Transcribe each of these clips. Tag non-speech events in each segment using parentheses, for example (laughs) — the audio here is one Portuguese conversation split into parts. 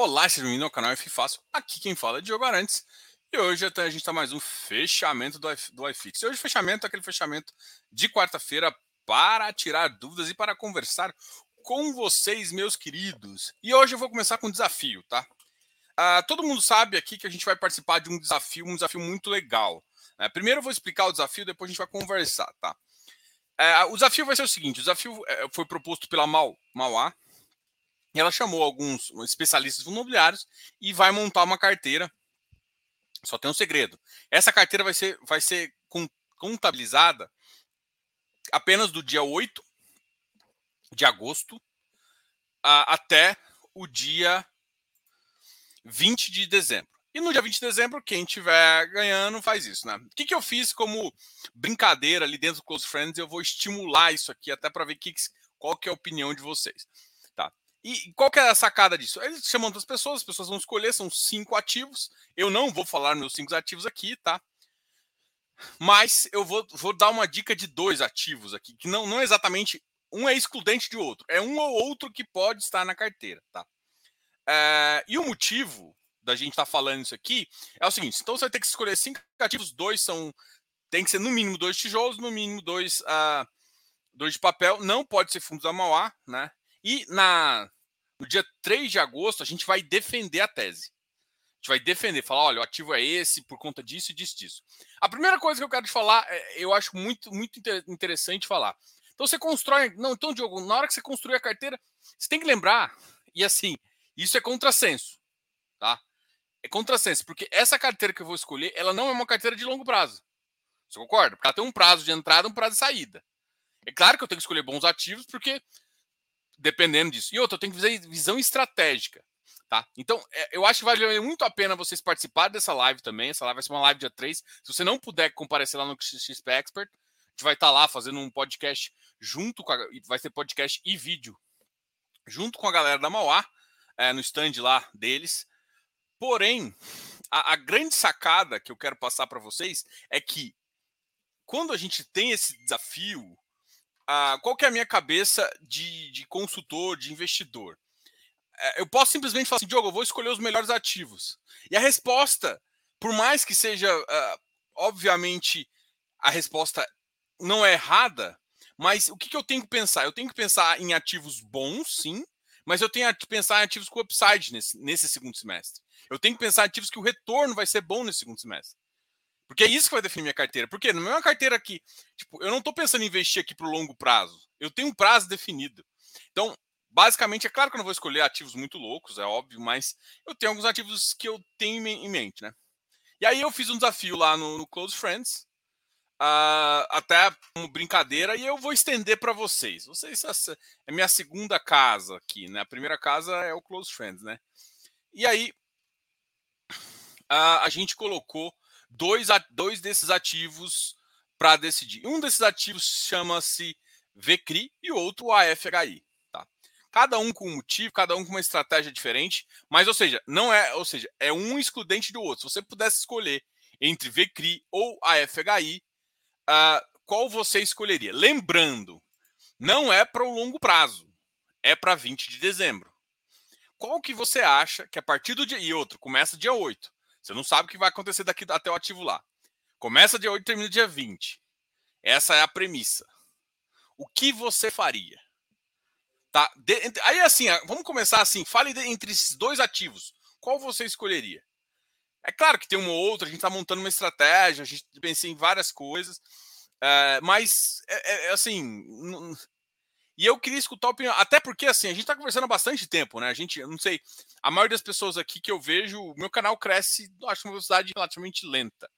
Olá, seja bem-vindo ao canal F Fácil. Aqui quem fala é Diogo Arantes. E hoje a gente está mais um fechamento do, do iFix. E hoje fechamento é aquele fechamento de quarta-feira para tirar dúvidas e para conversar com vocês, meus queridos. E hoje eu vou começar com um desafio, tá? Uh, todo mundo sabe aqui que a gente vai participar de um desafio, um desafio muito legal. Né? Primeiro eu vou explicar o desafio, depois a gente vai conversar, tá? Uh, o desafio vai ser o seguinte: o desafio uh, foi proposto pela Mau, Mauá, ela chamou alguns especialistas imobiliários e vai montar uma carteira. Só tem um segredo. Essa carteira vai ser, vai ser contabilizada apenas do dia 8 de agosto a, até o dia 20 de dezembro. E no dia 20 de dezembro, quem estiver ganhando faz isso, né? O que, que eu fiz como brincadeira ali dentro do Close Friends? Eu vou estimular isso aqui até para ver que, qual que é a opinião de vocês. E qual que é a sacada disso? Eles chamam outras pessoas, as pessoas vão escolher, são cinco ativos. Eu não vou falar meus cinco ativos aqui, tá? Mas eu vou, vou dar uma dica de dois ativos aqui, que não, não é exatamente um é excludente de outro, é um ou outro que pode estar na carteira, tá? É, e o motivo da gente estar tá falando isso aqui é o seguinte: então você vai ter que escolher cinco ativos, dois são. Tem que ser no mínimo dois tijolos, no mínimo dois, uh, dois de papel, não pode ser fundos da Mauá, né? E na, no dia 3 de agosto, a gente vai defender a tese. A gente vai defender, falar, olha, o ativo é esse por conta disso e disso, disso. A primeira coisa que eu quero te falar, é, eu acho muito, muito interessante falar. Então você constrói. Não, então, Diogo, na hora que você construir a carteira, você tem que lembrar, e assim, isso é contrassenso. Tá? É contrassenso, porque essa carteira que eu vou escolher, ela não é uma carteira de longo prazo. Você concorda? Porque ela tem um prazo de entrada um prazo de saída. É claro que eu tenho que escolher bons ativos, porque dependendo disso. E outra, eu tenho que fazer visão estratégica. Tá? Então, é, eu acho que vale muito a pena vocês participarem dessa live também. Essa live vai ser uma live dia 3. Se você não puder comparecer lá no XP Expert, a gente vai estar tá lá fazendo um podcast junto com a, vai ser podcast e vídeo junto com a galera da Mauá, é, no stand lá deles. Porém, a, a grande sacada que eu quero passar para vocês é que quando a gente tem esse desafio ah, qual que é a minha cabeça de, de consultor, de investidor? É, eu posso simplesmente falar assim, Diogo, eu vou escolher os melhores ativos. E a resposta, por mais que seja, uh, obviamente, a resposta não é errada, mas o que, que, eu tenho que pensar? Eu tenho que pensar em ativos bons, sim, mas eu tenho que pensar em ativos com upside nesse, nesse segundo semestre. Eu tenho que pensar em ativos que o retorno vai ser bom nesse segundo semestre. Porque é isso que vai definir minha carteira. Porque não é uma carteira aqui. Tipo, eu não estou pensando em investir aqui para o longo prazo. Eu tenho um prazo definido. Então, basicamente, é claro que eu não vou escolher ativos muito loucos, é óbvio, mas eu tenho alguns ativos que eu tenho em mente, né? E aí eu fiz um desafio lá no, no Close Friends, uh, até como brincadeira, e eu vou estender para vocês. Vocês é minha segunda casa aqui, né? A primeira casa é o Close Friends, né? E aí uh, a gente colocou dois, dois desses ativos para decidir. Um desses ativos chama-se VCRI e outro AFHI. Tá? Cada um com um motivo, cada um com uma estratégia diferente, mas ou seja, não é, ou seja, é um excludente do outro. Se você pudesse escolher entre VCRI ou AFHI, uh, qual você escolheria? Lembrando, não é para o longo prazo, é para 20 de dezembro. Qual que você acha que a partir do dia. E outro, começa dia 8. Você não sabe o que vai acontecer daqui até o ativo lá. Começa dia 8 e termina dia 20. Essa é a premissa. O que você faria? Tá? De, aí assim, vamos começar assim. Fale de, entre esses dois ativos. Qual você escolheria? É claro que tem uma ou outra, a gente está montando uma estratégia, a gente pensa em várias coisas, é, mas é, é, é assim. E eu queria escutar a opinião, até porque assim, a gente está conversando há bastante tempo, né? A gente, eu não sei, a maioria das pessoas aqui que eu vejo, o meu canal cresce, acho uma velocidade relativamente lenta.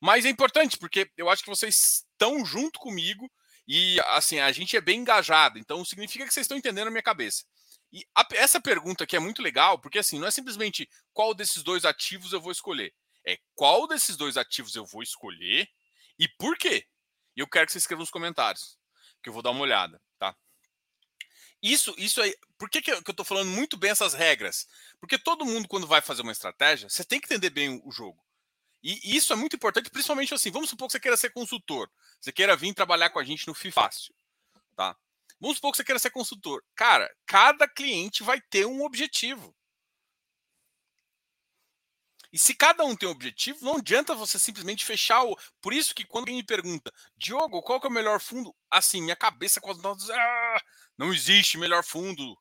Mas é importante, porque eu acho que vocês estão junto comigo e assim, a gente é bem engajado, então significa que vocês estão entendendo a minha cabeça. E a, essa pergunta aqui é muito legal, porque assim, não é simplesmente qual desses dois ativos eu vou escolher. É qual desses dois ativos eu vou escolher e por quê. E eu quero que você escreva nos comentários, que eu vou dar uma olhada? Isso, isso aí. Por que, que eu estou falando muito bem essas regras? Porque todo mundo, quando vai fazer uma estratégia, você tem que entender bem o jogo. E isso é muito importante, principalmente assim. Vamos supor que você queira ser consultor. Você queira vir trabalhar com a gente no FIFácil. Tá? Vamos supor que você queira ser consultor. Cara, cada cliente vai ter um objetivo. E se cada um tem um objetivo, não adianta você simplesmente fechar o. Por isso que quando alguém me pergunta, Diogo, qual que é o melhor fundo? Assim, minha cabeça com as notas. Ah, não existe melhor fundo.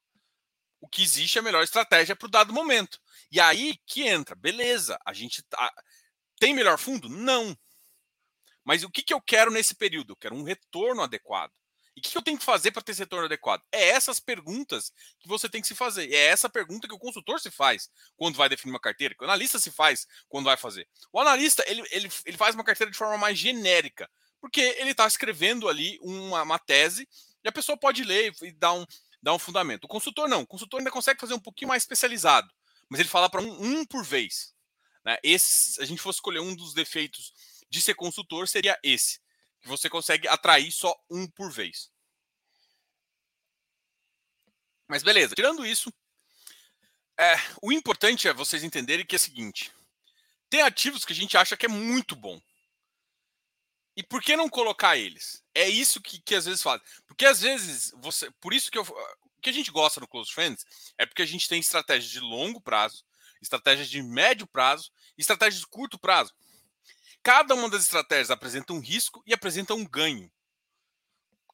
O que existe é a melhor estratégia para o dado momento. E aí que entra, beleza, a gente tá. Tem melhor fundo? Não. Mas o que, que eu quero nesse período? Eu quero um retorno adequado. E o que, que eu tenho que fazer para ter esse retorno adequado? É essas perguntas que você tem que se fazer. É essa pergunta que o consultor se faz quando vai definir uma carteira, que o analista se faz quando vai fazer. O analista ele, ele, ele faz uma carteira de forma mais genérica, porque ele está escrevendo ali uma, uma tese e a pessoa pode ler e dar um, dar um fundamento. O consultor não. O consultor ainda consegue fazer um pouquinho mais especializado, mas ele fala para um, um por vez. Né? Esse, se a gente fosse escolher um dos defeitos de ser consultor, seria esse que você consegue atrair só um por vez. Mas beleza, tirando isso, é, o importante é vocês entenderem que é o seguinte: tem ativos que a gente acha que é muito bom. E por que não colocar eles? É isso que, que às vezes faz. Porque às vezes você. Por isso que eu, o que a gente gosta no Close Friends é porque a gente tem estratégias de longo prazo, estratégias de médio prazo e estratégias de curto prazo. Cada uma das estratégias apresenta um risco e apresenta um ganho,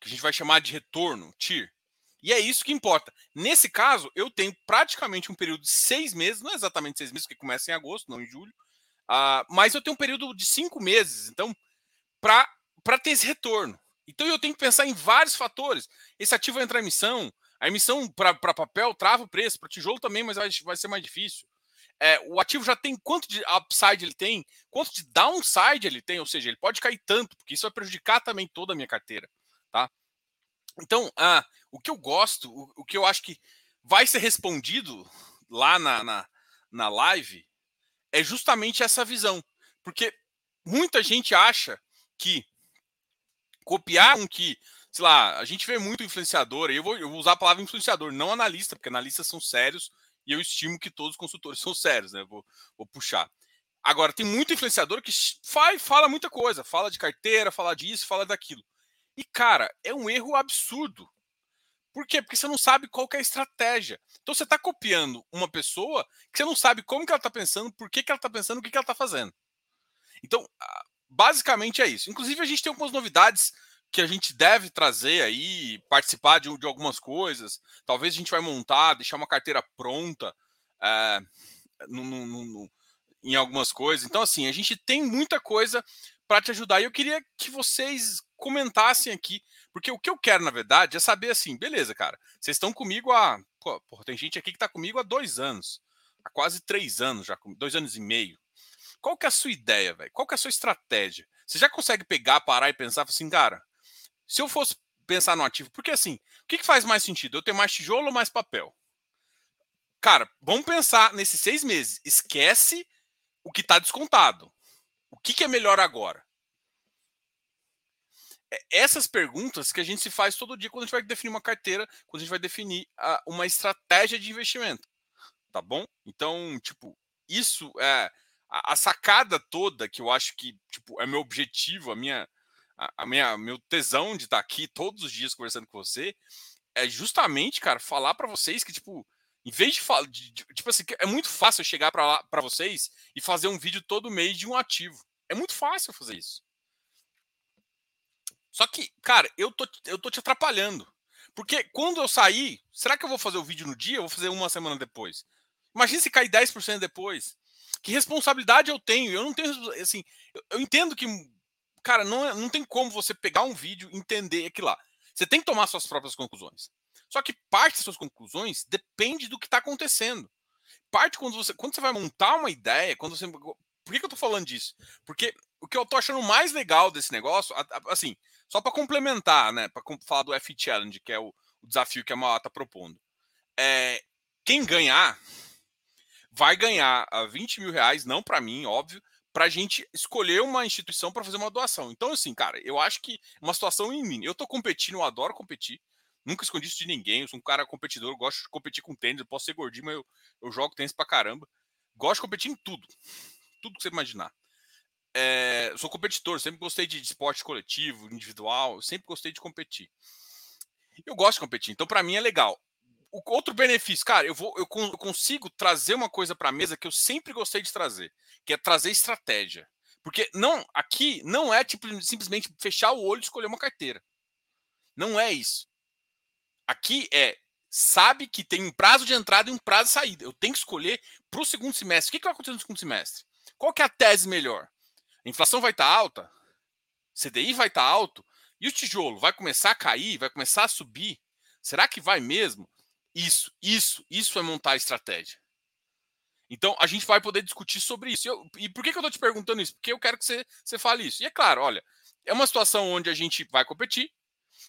que a gente vai chamar de retorno, TIR. E é isso que importa. Nesse caso, eu tenho praticamente um período de seis meses, não é exatamente seis meses, que começa em agosto, não em julho, uh, mas eu tenho um período de cinco meses, então, para ter esse retorno. Então eu tenho que pensar em vários fatores. Esse ativo vai entrar em emissão, a emissão para papel trava o preço, para tijolo também, mas vai, vai ser mais difícil é, o ativo já tem quanto de upside ele tem, quanto de downside ele tem, ou seja, ele pode cair tanto, porque isso vai prejudicar também toda a minha carteira, tá? Então, ah, o que eu gosto, o, o que eu acho que vai ser respondido lá na, na, na live é justamente essa visão, porque muita gente acha que copiar um que, sei lá, a gente vê muito influenciador, eu vou, eu vou usar a palavra influenciador, não analista, porque analistas são sérios, e eu estimo que todos os consultores (laughs) são sérios, né? Vou, vou puxar. Agora, tem muito influenciador que faz, fala muita coisa, fala de carteira, fala disso, fala daquilo. E, cara, é um erro absurdo. Por quê? Porque você não sabe qual é a estratégia. Então você está copiando uma pessoa que você não sabe como que ela está pensando, por que, que ela está pensando, o que, que ela está fazendo. Então, basicamente é isso. Inclusive, a gente tem algumas novidades que a gente deve trazer aí, participar de, de algumas coisas. Talvez a gente vai montar, deixar uma carteira pronta é, no, no, no, em algumas coisas. Então, assim, a gente tem muita coisa para te ajudar. E eu queria que vocês comentassem aqui, porque o que eu quero, na verdade, é saber assim, beleza, cara, vocês estão comigo há. Pô, tem gente aqui que está comigo há dois anos, há quase três anos já, dois anos e meio. Qual que é a sua ideia, velho? Qual que é a sua estratégia? Você já consegue pegar, parar e pensar assim, cara, se eu fosse pensar no ativo, porque assim, o que, que faz mais sentido? Eu ter mais tijolo ou mais papel? Cara, vamos pensar nesses seis meses. Esquece o que está descontado. O que, que é melhor agora? É essas perguntas que a gente se faz todo dia quando a gente vai definir uma carteira, quando a gente vai definir uma estratégia de investimento. Tá bom? Então, tipo, isso é a, a, sacada toda que eu acho que tipo, é meu objetivo, a minha, a, minha meu tesão de estar aqui todos os dias conversando com você é justamente, cara, falar para vocês que tipo, em vez de falar, tipo assim, é muito fácil chegar para para vocês e fazer um vídeo todo mês de um ativo. É muito fácil fazer isso. Só que, cara, eu tô, eu tô te atrapalhando. Porque quando eu sair, será que eu vou fazer o vídeo no dia ou vou fazer uma semana depois? Imagina se cair 10% depois. Que responsabilidade eu tenho? Eu não tenho, assim, eu, eu entendo que cara, não, é, não tem como você pegar um vídeo e entender aquilo lá. Você tem que tomar suas próprias conclusões. Só que parte das suas conclusões depende do que está acontecendo. Parte quando você, quando você vai montar uma ideia, quando você. Por que, que eu estou falando disso? Porque o que eu estou achando mais legal desse negócio, assim, só para complementar, né? Para falar do F Challenge, que é o, o desafio que a Mauá está propondo. É, quem ganhar vai ganhar 20 mil reais, não para mim, óbvio, para a gente escolher uma instituição para fazer uma doação. Então, assim, cara, eu acho que é uma situação em mim. Eu estou competindo, eu adoro competir. Nunca escondi isso de ninguém. Eu sou um cara competidor, gosto de competir com tênis. Eu posso ser gordinho, mas eu, eu jogo tênis pra caramba. Gosto de competir em tudo. Tudo que você imaginar. É, sou competidor, sempre gostei de esporte coletivo, individual. sempre gostei de competir. Eu gosto de competir. Então, para mim, é legal. O outro benefício, cara, eu vou eu, eu consigo trazer uma coisa para a mesa que eu sempre gostei de trazer, que é trazer estratégia. Porque não, aqui não é tipo simplesmente fechar o olho e escolher uma carteira. Não é isso. Aqui é sabe que tem um prazo de entrada e um prazo de saída. Eu tenho que escolher para o segundo semestre. O que, que vai acontecer no segundo semestre? Qual que é a tese melhor? A inflação vai estar tá alta? CDI vai estar tá alto? E o tijolo vai começar a cair? Vai começar a subir? Será que vai mesmo? Isso, isso, isso é montar estratégia. Então, a gente vai poder discutir sobre isso. Eu, e por que, que eu estou te perguntando isso? Porque eu quero que você, você fale isso. E é claro, olha, é uma situação onde a gente vai competir.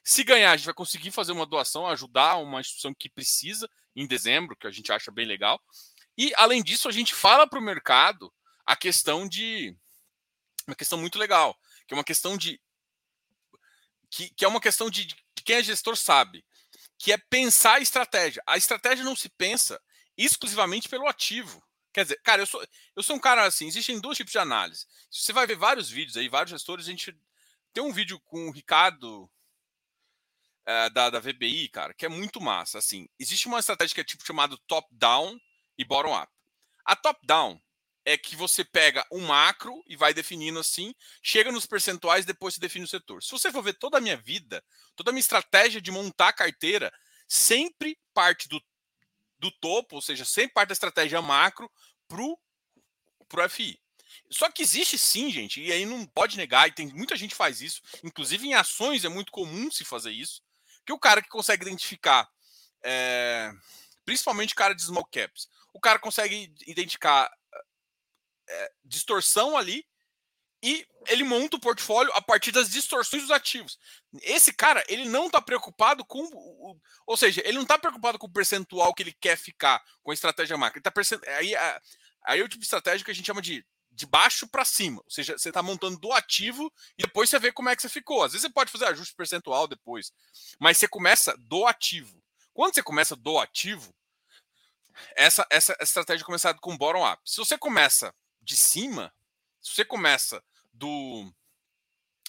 Se ganhar, a gente vai conseguir fazer uma doação, ajudar uma instituição que precisa em dezembro, que a gente acha bem legal. E, além disso, a gente fala para o mercado a questão de. Uma questão muito legal, que é uma questão de. Que, que é uma questão de, de quem é gestor sabe, que é pensar a estratégia. A estratégia não se pensa exclusivamente pelo ativo. Quer dizer, cara, eu sou, eu sou um cara assim, existem dois tipos de análise. Você vai ver vários vídeos aí, vários gestores, a gente tem um vídeo com o Ricardo é, da, da VBI, cara, que é muito massa. Assim, existe uma estratégia que é tipo chamado top-down e bottom-up. A top-down é que você pega um macro e vai definindo assim, chega nos percentuais, depois você define o setor. Se você for ver toda a minha vida, toda a minha estratégia de montar carteira, sempre parte do, do topo, ou seja, sempre parte da estratégia macro pro, pro FI. Só que existe sim, gente, e aí não pode negar, e tem muita gente faz isso, inclusive em ações é muito comum se fazer isso, que o cara que consegue identificar, é, principalmente cara de small caps, o cara consegue identificar é, distorção ali e ele monta o portfólio a partir das distorções dos ativos. Esse cara, ele não está preocupado com. Ou seja, ele não está preocupado com o percentual que ele quer ficar com a estratégia macro. Ele tá aí, aí é o tipo de estratégia que a gente chama de de baixo para cima. Ou seja, você está montando do ativo e depois você vê como é que você ficou. Às vezes você pode fazer ajuste percentual depois, mas você começa do ativo. Quando você começa do ativo, essa, essa estratégia começa com bottom up. Se você começa de cima, se você começa do,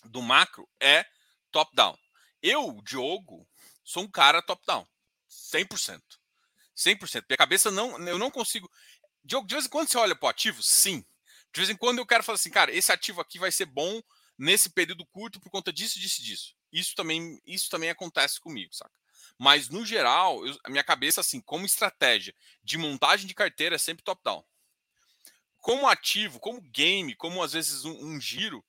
do macro, é top-down. Eu, Diogo, sou um cara top-down. 100%. 100%. Minha cabeça não. Eu não consigo. Diogo, de vez em quando você olha para o ativo? Sim. De vez em quando eu quero falar assim, cara, esse ativo aqui vai ser bom nesse período curto por conta disso, disso, disso. Isso também, isso também acontece comigo, saca? Mas no geral, eu, a minha cabeça, assim, como estratégia de montagem de carteira é sempre top-down como ativo, como game, como às vezes um, um giro,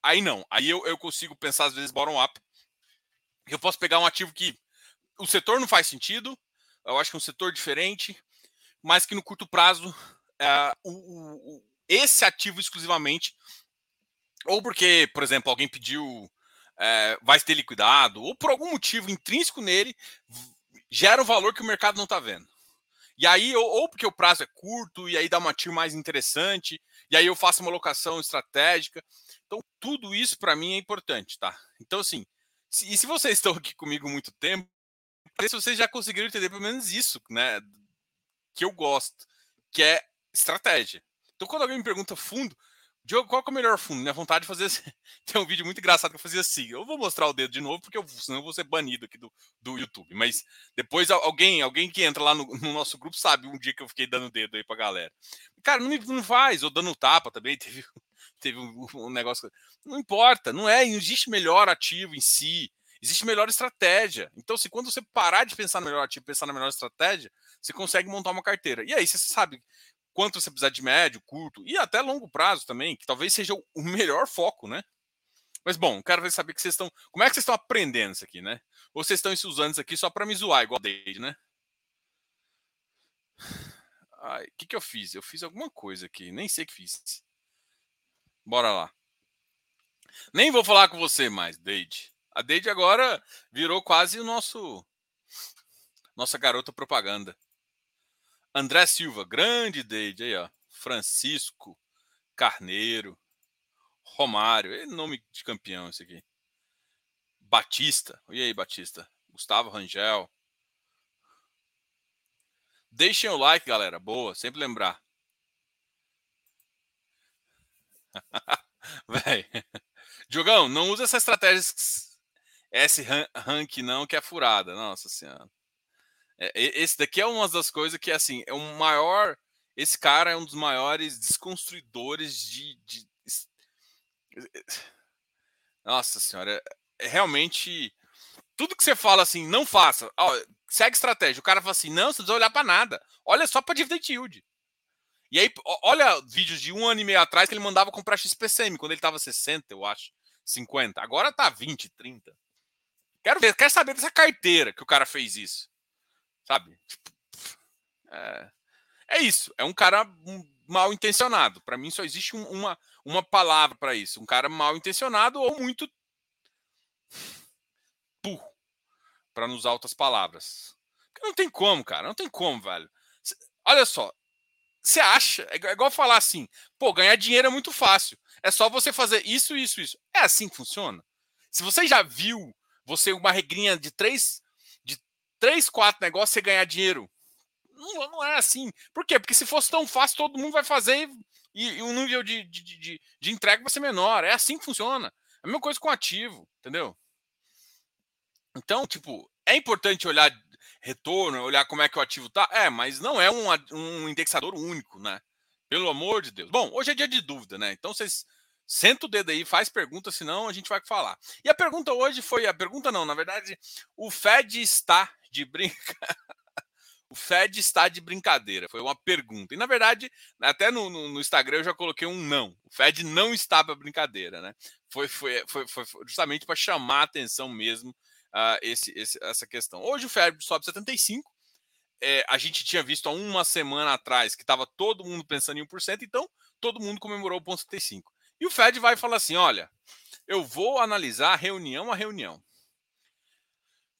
aí não. Aí eu, eu consigo pensar às vezes bottom-up. Eu posso pegar um ativo que o setor não faz sentido, eu acho que é um setor diferente, mas que no curto prazo é, o, o, esse ativo exclusivamente, ou porque, por exemplo, alguém pediu, é, vai ter liquidado, ou por algum motivo intrínseco nele, gera um valor que o mercado não está vendo. E aí, ou, ou, porque o prazo é curto, e aí dá uma TIR mais interessante, e aí eu faço uma locação estratégica. Então, tudo isso para mim é importante, tá? Então, assim, se, e se vocês estão aqui comigo muito tempo, se vocês já conseguiram entender pelo menos isso, né? Que eu gosto, que é estratégia. Então, quando alguém me pergunta fundo, Diogo, qual é o melhor fundo? Minha vontade de fazer. (laughs) Tem um vídeo muito engraçado que eu fazia assim. Eu vou mostrar o dedo de novo, porque eu, senão eu vou ser banido aqui do, do YouTube. Mas depois alguém alguém que entra lá no, no nosso grupo sabe um dia que eu fiquei dando dedo aí pra galera. Cara, não, me, não faz, ou dando tapa também. (laughs) Teve, teve um, um negócio. Não importa, não é. Não existe melhor ativo em si. Existe melhor estratégia. Então, se quando você parar de pensar no melhor ativo, pensar na melhor estratégia, você consegue montar uma carteira. E aí você sabe quanto você precisar de médio, curto e até longo prazo também, que talvez seja o melhor foco, né? Mas bom, quero saber que vocês estão. Como é que vocês estão aprendendo isso aqui, né? Ou vocês estão usando isso aqui só para me zoar, igual a Deide, né? O que, que eu fiz? Eu fiz alguma coisa aqui, nem sei o que fiz. Bora lá. Nem vou falar com você mais, Deide. A Deide agora virou quase o nosso. Nossa garota propaganda. André Silva, grande Deide aí, ó. Francisco Carneiro, Romário, nome de campeão esse aqui. Batista, e aí, Batista? Gustavo Rangel. Deixem o like, galera. Boa, sempre lembrar. (laughs) Véi. (laughs) Diogão, não usa essa estratégia S rank não, que é furada. Nossa senhora. É, esse daqui é uma das coisas que, assim, é o maior. Esse cara é um dos maiores desconstruidores de. de... Nossa senhora, é, é realmente. Tudo que você fala assim, não faça. Ó, segue estratégia. O cara fala assim, não, você não precisa olhar para nada. Olha só para dividend yield. E aí, olha vídeos de um ano e meio atrás que ele mandava comprar XPCM, quando ele estava 60, eu acho, 50. Agora tá 20, 30. Quero ver, quero saber dessa carteira que o cara fez isso. Sabe? Tipo, é, é isso. É um cara mal intencionado. Para mim só existe um, uma, uma palavra para isso. Um cara mal intencionado ou muito burro. Para não usar outras palavras. Porque não tem como, cara. Não tem como, velho. Olha só. Você acha? É, é igual falar assim, pô, ganhar dinheiro é muito fácil. É só você fazer isso, isso, isso. É assim que funciona? Se você já viu você uma regrinha de três, três, quatro negócios, você ganhar dinheiro. Não, não é assim. Por quê? Porque se fosse tão fácil, todo mundo vai fazer e, e o nível de, de, de, de entrega vai ser menor. É assim que funciona. É a mesma coisa com ativo, entendeu? Então, tipo, é importante olhar retorno, olhar como é que o ativo tá. É, mas não é um, um indexador único, né? Pelo amor de Deus. Bom, hoje é dia de dúvida, né? Então vocês senta o dedo aí, faz pergunta, senão a gente vai falar. E a pergunta hoje foi, a pergunta não, na verdade, o Fed está de brinca. (laughs) o Fed está de brincadeira. Foi uma pergunta. E na verdade, até no, no, no Instagram eu já coloquei um não. O Fed não está para brincadeira, né? Foi, foi, foi, foi justamente para chamar a atenção mesmo uh, esse, esse, essa questão. Hoje o Fed sobe 75. É, a gente tinha visto há uma semana atrás que estava todo mundo pensando em 1%, então todo mundo comemorou o ponto 75. E o Fed vai falar assim: olha, eu vou analisar reunião a reunião.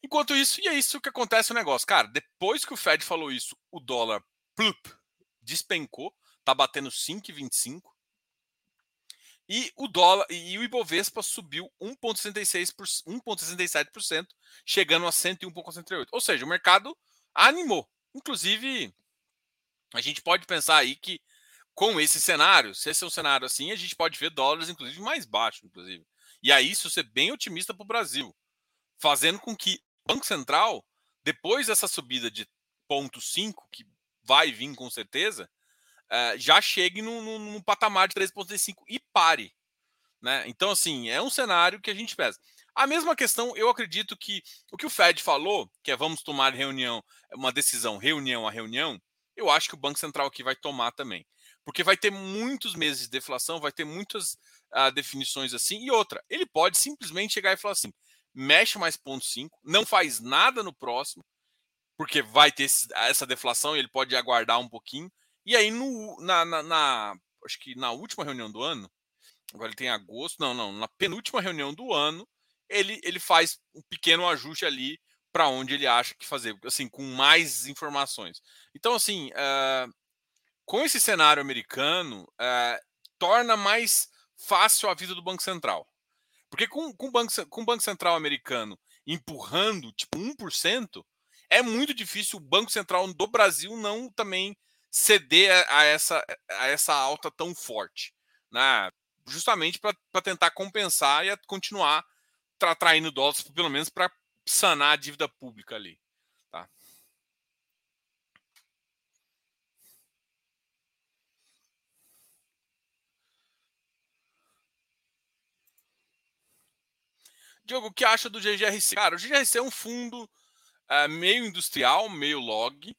Enquanto isso, e é isso que acontece no negócio. Cara, depois que o Fed falou isso, o dólar plup, despencou, tá batendo 5,25. E o dólar e o Ibovespa subiu 1,67%, chegando a 101,68. Ou seja, o mercado animou. Inclusive, a gente pode pensar aí que com esse cenário, se esse é um cenário assim, a gente pode ver dólares, inclusive, mais baixo, inclusive. E aí, isso ser bem otimista para o Brasil, fazendo com que o Banco Central, depois dessa subida de 0,5, que vai vir com certeza, uh, já chegue num, patamar de 3,5 e pare. Né? Então, assim, é um cenário que a gente pesa. A mesma questão, eu acredito que o que o Fed falou, que é vamos tomar reunião, uma decisão, reunião a reunião, eu acho que o Banco Central aqui vai tomar também porque vai ter muitos meses de deflação, vai ter muitas uh, definições assim. E outra, ele pode simplesmente chegar e falar assim: mexe mais ponto 5, não faz nada no próximo, porque vai ter esse, essa deflação e ele pode aguardar um pouquinho. E aí, no, na, na, na, acho que na última reunião do ano, agora ele tem agosto, não, não, na penúltima reunião do ano, ele, ele faz um pequeno ajuste ali para onde ele acha que fazer, assim, com mais informações. Então, assim, uh, com esse cenário americano, é, torna mais fácil a vida do Banco Central. Porque com, com, o Banco, com o Banco Central americano empurrando tipo 1%, é muito difícil o Banco Central do Brasil não também ceder a, a essa, a essa alta tão forte. Né? Justamente para tentar compensar e continuar tra traindo dólares, pelo menos para sanar a dívida pública ali. Diogo, o que acha do GGRC? Cara, o GGRC é um fundo é, meio industrial, meio log,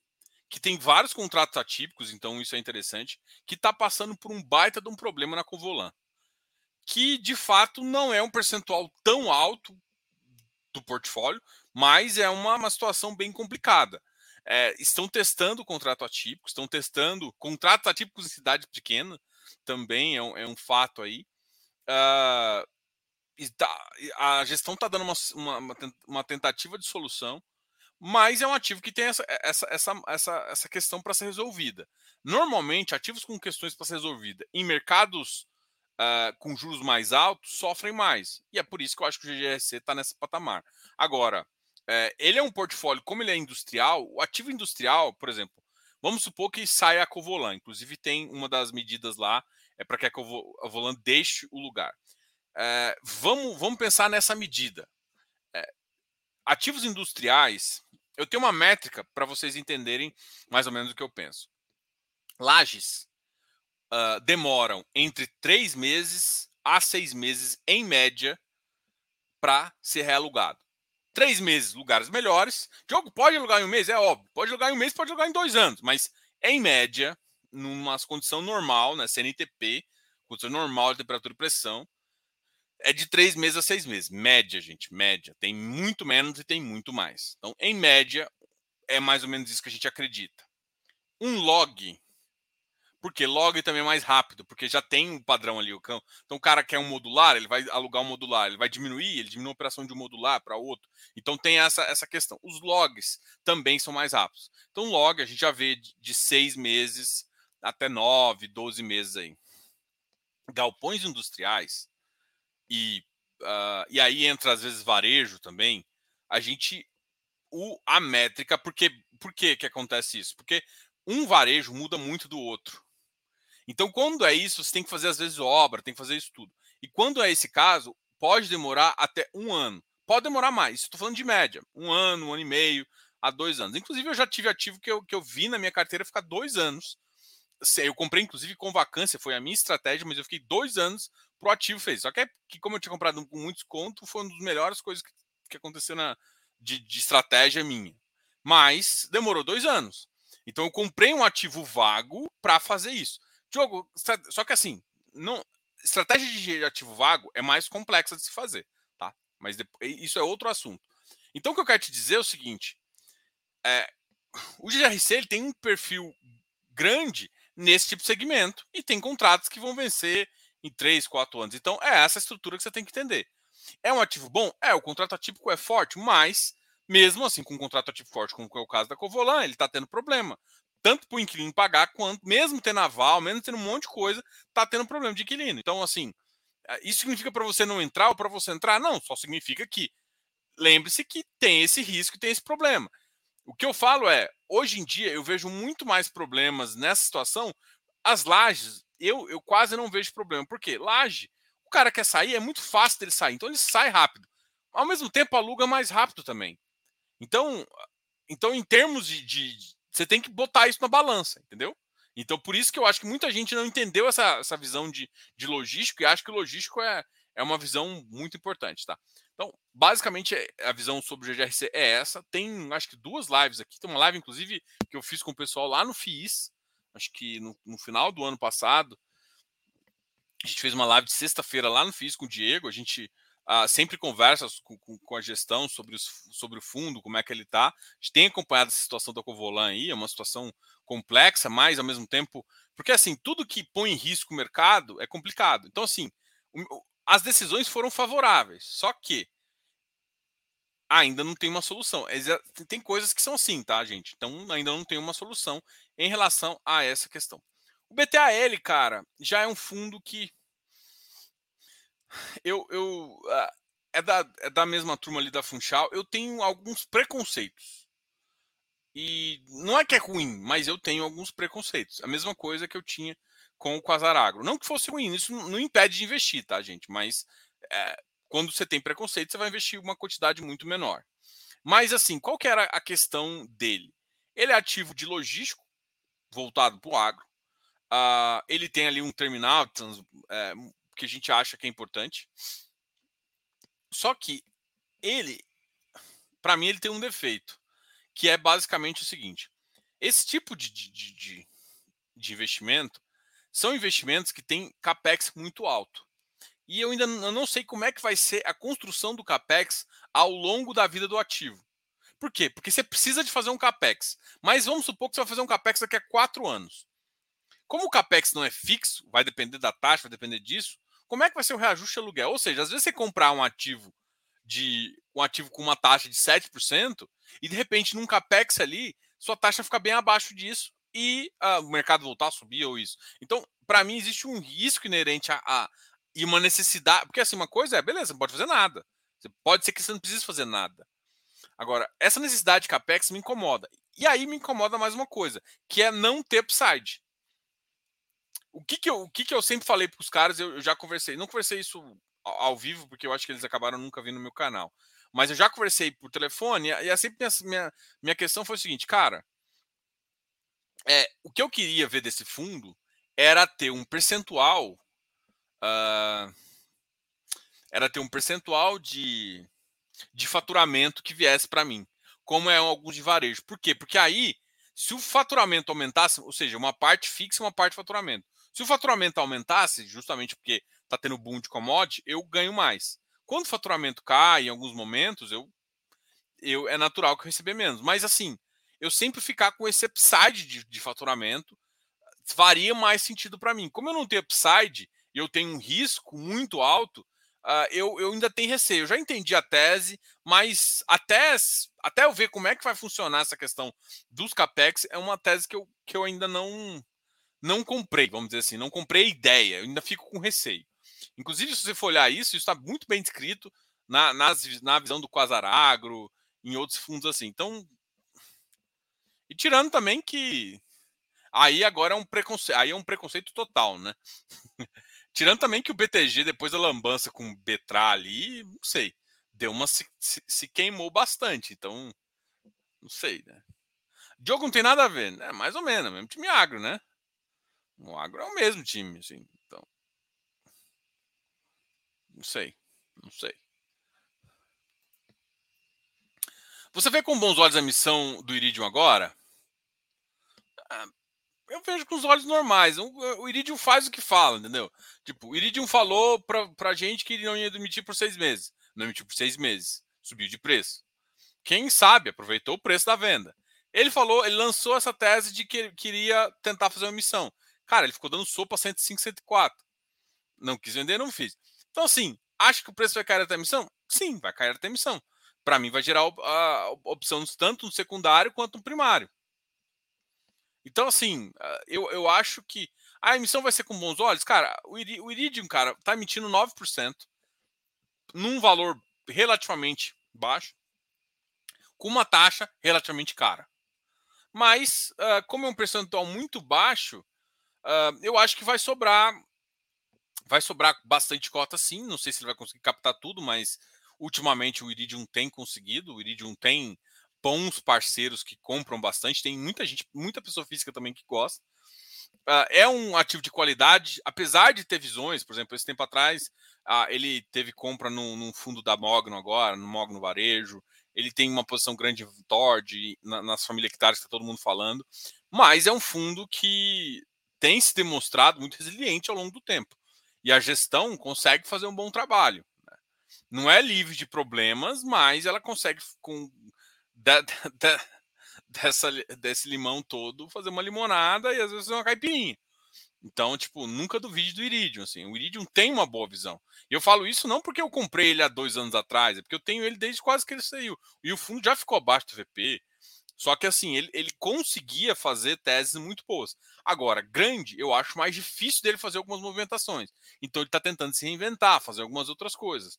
que tem vários contratos atípicos, então isso é interessante, que está passando por um baita de um problema na Covolan, que de fato não é um percentual tão alto do portfólio, mas é uma, uma situação bem complicada. É, estão testando contrato atípico, estão testando contratos atípicos em cidade pequena, também é um, é um fato aí. Uh, tá, a gestão está dando uma, uma, uma, tentativa de solução, mas é um ativo que tem essa, essa, essa, essa, essa questão para ser resolvida. Normalmente, ativos com questões para ser resolvida em mercados uh, com juros mais altos sofrem mais. E é por isso que eu acho que o GGRC está nesse patamar. Agora, uh, ele é um portfólio, como ele é industrial, o ativo industrial, por exemplo, vamos supor que saia a Covolan. Inclusive, tem uma das medidas lá, é para que a Covolan deixe o lugar. É, vamos, vamos pensar nessa medida. É, ativos industriais, eu tenho uma métrica para vocês entenderem mais ou menos o que eu penso. Lages uh, demoram entre três meses a seis meses, em média, para ser realugado. Três meses, lugares melhores. Jogo pode alugar em um mês, é óbvio. Pode alugar em um mês, pode alugar em dois anos. Mas, em média, numa condição normal, né, CNTP, condição normal de temperatura e pressão, é de três meses a seis meses. Média, gente, média. Tem muito menos e tem muito mais. Então, em média, é mais ou menos isso que a gente acredita. Um log, porque log também é mais rápido, porque já tem um padrão ali. Então, o cara quer um modular, ele vai alugar um modular, ele vai diminuir, ele diminui a operação de um modular para outro. Então, tem essa, essa questão. Os logs também são mais rápidos. Então, log a gente já vê de seis meses até nove, doze meses aí. Galpões industriais, e, uh, e aí entra às vezes varejo também, a gente. O, a métrica, porque, por que, que acontece isso? Porque um varejo muda muito do outro. Então, quando é isso, você tem que fazer, às vezes, obra, tem que fazer isso tudo. E quando é esse caso, pode demorar até um ano. Pode demorar mais. Estou falando de média. Um ano, um ano e meio, a dois anos. Inclusive, eu já tive ativo que eu, que eu vi na minha carteira ficar dois anos. Eu comprei, inclusive, com vacância, foi a minha estratégia, mas eu fiquei dois anos pro ativo fez. Só que, é que como eu tinha comprado com muito desconto, foi uma das melhores coisas que, que aconteceu na, de, de estratégia minha. Mas demorou dois anos. Então eu comprei um ativo vago para fazer isso. Jogo, só que assim, não, estratégia de ativo vago é mais complexa de se fazer, tá? Mas depois, isso é outro assunto. Então o que eu quero te dizer é o seguinte: é, o GRC ele tem um perfil grande nesse tipo de segmento e tem contratos que vão vencer em 3, 4 anos. Então, é essa estrutura que você tem que entender. É um ativo bom? É, o contrato atípico é forte, mas, mesmo assim, com um contrato ativo forte, como é o caso da Covolan, ele está tendo problema. Tanto para o inquilino pagar, quanto, mesmo tendo aval, mesmo tendo um monte de coisa, está tendo problema de inquilino. Então, assim, isso significa para você não entrar ou para você entrar? Não, só significa que lembre-se que tem esse risco tem esse problema. O que eu falo é, hoje em dia eu vejo muito mais problemas nessa situação. As lajes eu, eu quase não vejo problema. Por quê? Laje, o cara quer sair, é muito fácil dele sair, então ele sai rápido. Ao mesmo tempo, aluga mais rápido também. Então, então em termos de, de, Você tem que botar isso na balança, entendeu? Então, por isso que eu acho que muita gente não entendeu essa, essa visão de, de logístico e acho que o logístico é, é uma visão muito importante, tá? Então, basicamente, é, a visão sobre o GRC é essa. Tem, acho que, duas lives aqui. Tem uma live, inclusive, que eu fiz com o pessoal lá no FIIs, acho que no, no, final do ano passado, a gente fez uma live de sexta-feira lá no FIS com o Diego. A gente uh, sempre conversa com, com, com, a gestão sobre, os, sobre o fundo, como é que ele está. A gente tem acompanhado essa situação da Covolan aí, é uma situação complexa, mas ao mesmo tempo. Porque assim, tudo que põe em risco o mercado é complicado. Então, assim, as decisões foram favoráveis, só que ainda não tem uma solução. Tem coisas que são assim, tá, gente? Então ainda não tem uma solução em relação a essa questão. O BTAL, cara, já é um fundo que eu, eu ah, é, da, é da mesma turma ali da Funchal. Eu tenho alguns preconceitos. E não é que é ruim, mas eu tenho alguns preconceitos. A mesma coisa que eu tinha com o Quasaragro. Não que fosse ruim, isso não impede de investir, tá, gente? Mas é, quando você tem preconceito, você vai investir uma quantidade muito menor. Mas assim, qual que era a questão dele? Ele é ativo de logístico, voltado para o agro. Uh, ele tem ali um terminal é, que a gente acha que é importante. Só que ele, para mim, ele tem um defeito, que é basicamente o seguinte: esse tipo de, de, de, de investimento são investimentos que têm capex muito alto. E eu ainda não sei como é que vai ser a construção do capex ao longo da vida do ativo. Por quê? Porque você precisa de fazer um capex. Mas vamos supor que você vai fazer um capex daqui a quatro anos. Como o capex não é fixo, vai depender da taxa, vai depender disso. Como é que vai ser o reajuste aluguel? Ou seja, às vezes você comprar um ativo de um ativo com uma taxa de 7% e de repente num capex ali, sua taxa fica bem abaixo disso e ah, o mercado voltar a subir ou isso. Então, para mim existe um risco inerente a, a e uma necessidade, porque assim uma coisa é, beleza, não pode fazer nada. Você pode ser que você não precise fazer nada. Agora, essa necessidade de capex me incomoda. E aí me incomoda mais uma coisa, que é não ter upside. O que, que, eu, o que, que eu sempre falei para os caras, eu, eu, já conversei. Não conversei isso ao, ao, vivo, porque eu acho que eles acabaram nunca vindo no meu canal. mas eu já conversei por telefone e a sempre minha, minha, minha questão foi o seguinte, cara, é, o que eu queria ver desse fundo era ter um percentual, uh, era ter um percentual de, de faturamento que viesse para mim, como é alguns de varejo. Por quê? Porque aí, se o faturamento aumentasse, ou seja, uma parte fixa e uma parte de faturamento, se o faturamento aumentasse, justamente porque está tendo boom de commodity, eu ganho mais. Quando o faturamento cai em alguns momentos, eu, eu é natural que eu receber menos. Mas assim, eu sempre ficar com esse upside de, de faturamento faria mais sentido para mim. Como eu não tenho upside e eu tenho um risco muito alto, uh, eu, eu ainda tenho receio. Eu já entendi a tese, mas até, até eu ver como é que vai funcionar essa questão dos capex, é uma tese que eu, que eu ainda não não comprei, vamos dizer assim, não comprei a ideia, eu ainda fico com receio. Inclusive, se você for olhar isso, isso está muito bem descrito na, na, visão do Quasaragro, em outros fundos assim. Então, e tirando também que aí agora é um preconceito, aí é um preconceito total, né? (laughs) tirando também que o BTG depois da lambança com o Betra ali, não sei, deu uma se, se, se, queimou bastante, então não sei, né? Diogo não tem nada a ver, né? Mais ou menos, mesmo time agro, né? O agro é o mesmo time, assim. Não sei. Não sei. Você vê com bons olhos a missão do Iridium agora? Ah, eu vejo com os olhos normais. O Iridium faz o que fala, entendeu? Tipo, o Iridium falou pra, pra gente que ele não ia demitir por seis meses. Não emitiu por seis meses. Subiu de preço. Quem sabe aproveitou o preço da venda. Ele falou, ele lançou essa tese de que queria tentar fazer uma missão. Cara, ele ficou dando sopa a 105, 104. Não quis vender, não fiz. Então, assim, acho que o preço vai cair até a emissão? Sim, vai cair até a emissão. Para mim, vai gerar a opção tanto no secundário quanto no primário. Então, assim, ah, eu, eu acho que a emissão vai ser com bons olhos. Cara, o Iridium, cara, tá emitindo 9% num valor relativamente baixo, com uma taxa relativamente cara. Mas, uh, como é um percentual muito baixo, uh, eu acho que vai sobrar Vai sobrar bastante cota sim, não sei se ele vai conseguir captar tudo, mas ultimamente o Iridium tem conseguido, o Iridium tem bons parceiros que compram bastante, tem muita gente, muita pessoa física também que gosta. Uh, é um ativo de qualidade, apesar de ter visões, por exemplo, esse tempo atrás uh, ele teve compra no, no, fundo da Mogno agora, no Mogno Varejo, ele tem uma posição grande em Tord, na, nas famílias hectares que está todo mundo falando, mas é um fundo que tem se demonstrado muito resiliente ao longo do tempo e a gestão consegue fazer um bom trabalho. Né? Não é livre de problemas, mas ela consegue, com da, (laughs) da, dessa, desse limão todo, fazer uma limonada e às vezes uma caipirinha. Então, tipo, nunca duvide do Iridium. Assim. O Iridium tem uma boa visão. E eu falo isso não porque eu comprei ele há dois anos atrás, é porque eu tenho ele desde quase que ele saiu. E o fundo já ficou abaixo do VP. Só que assim, ele, ele conseguia fazer teses muito boas. Agora, grande, eu acho mais difícil dele fazer algumas movimentações. Então ele está tentando se reinventar, fazer algumas outras coisas.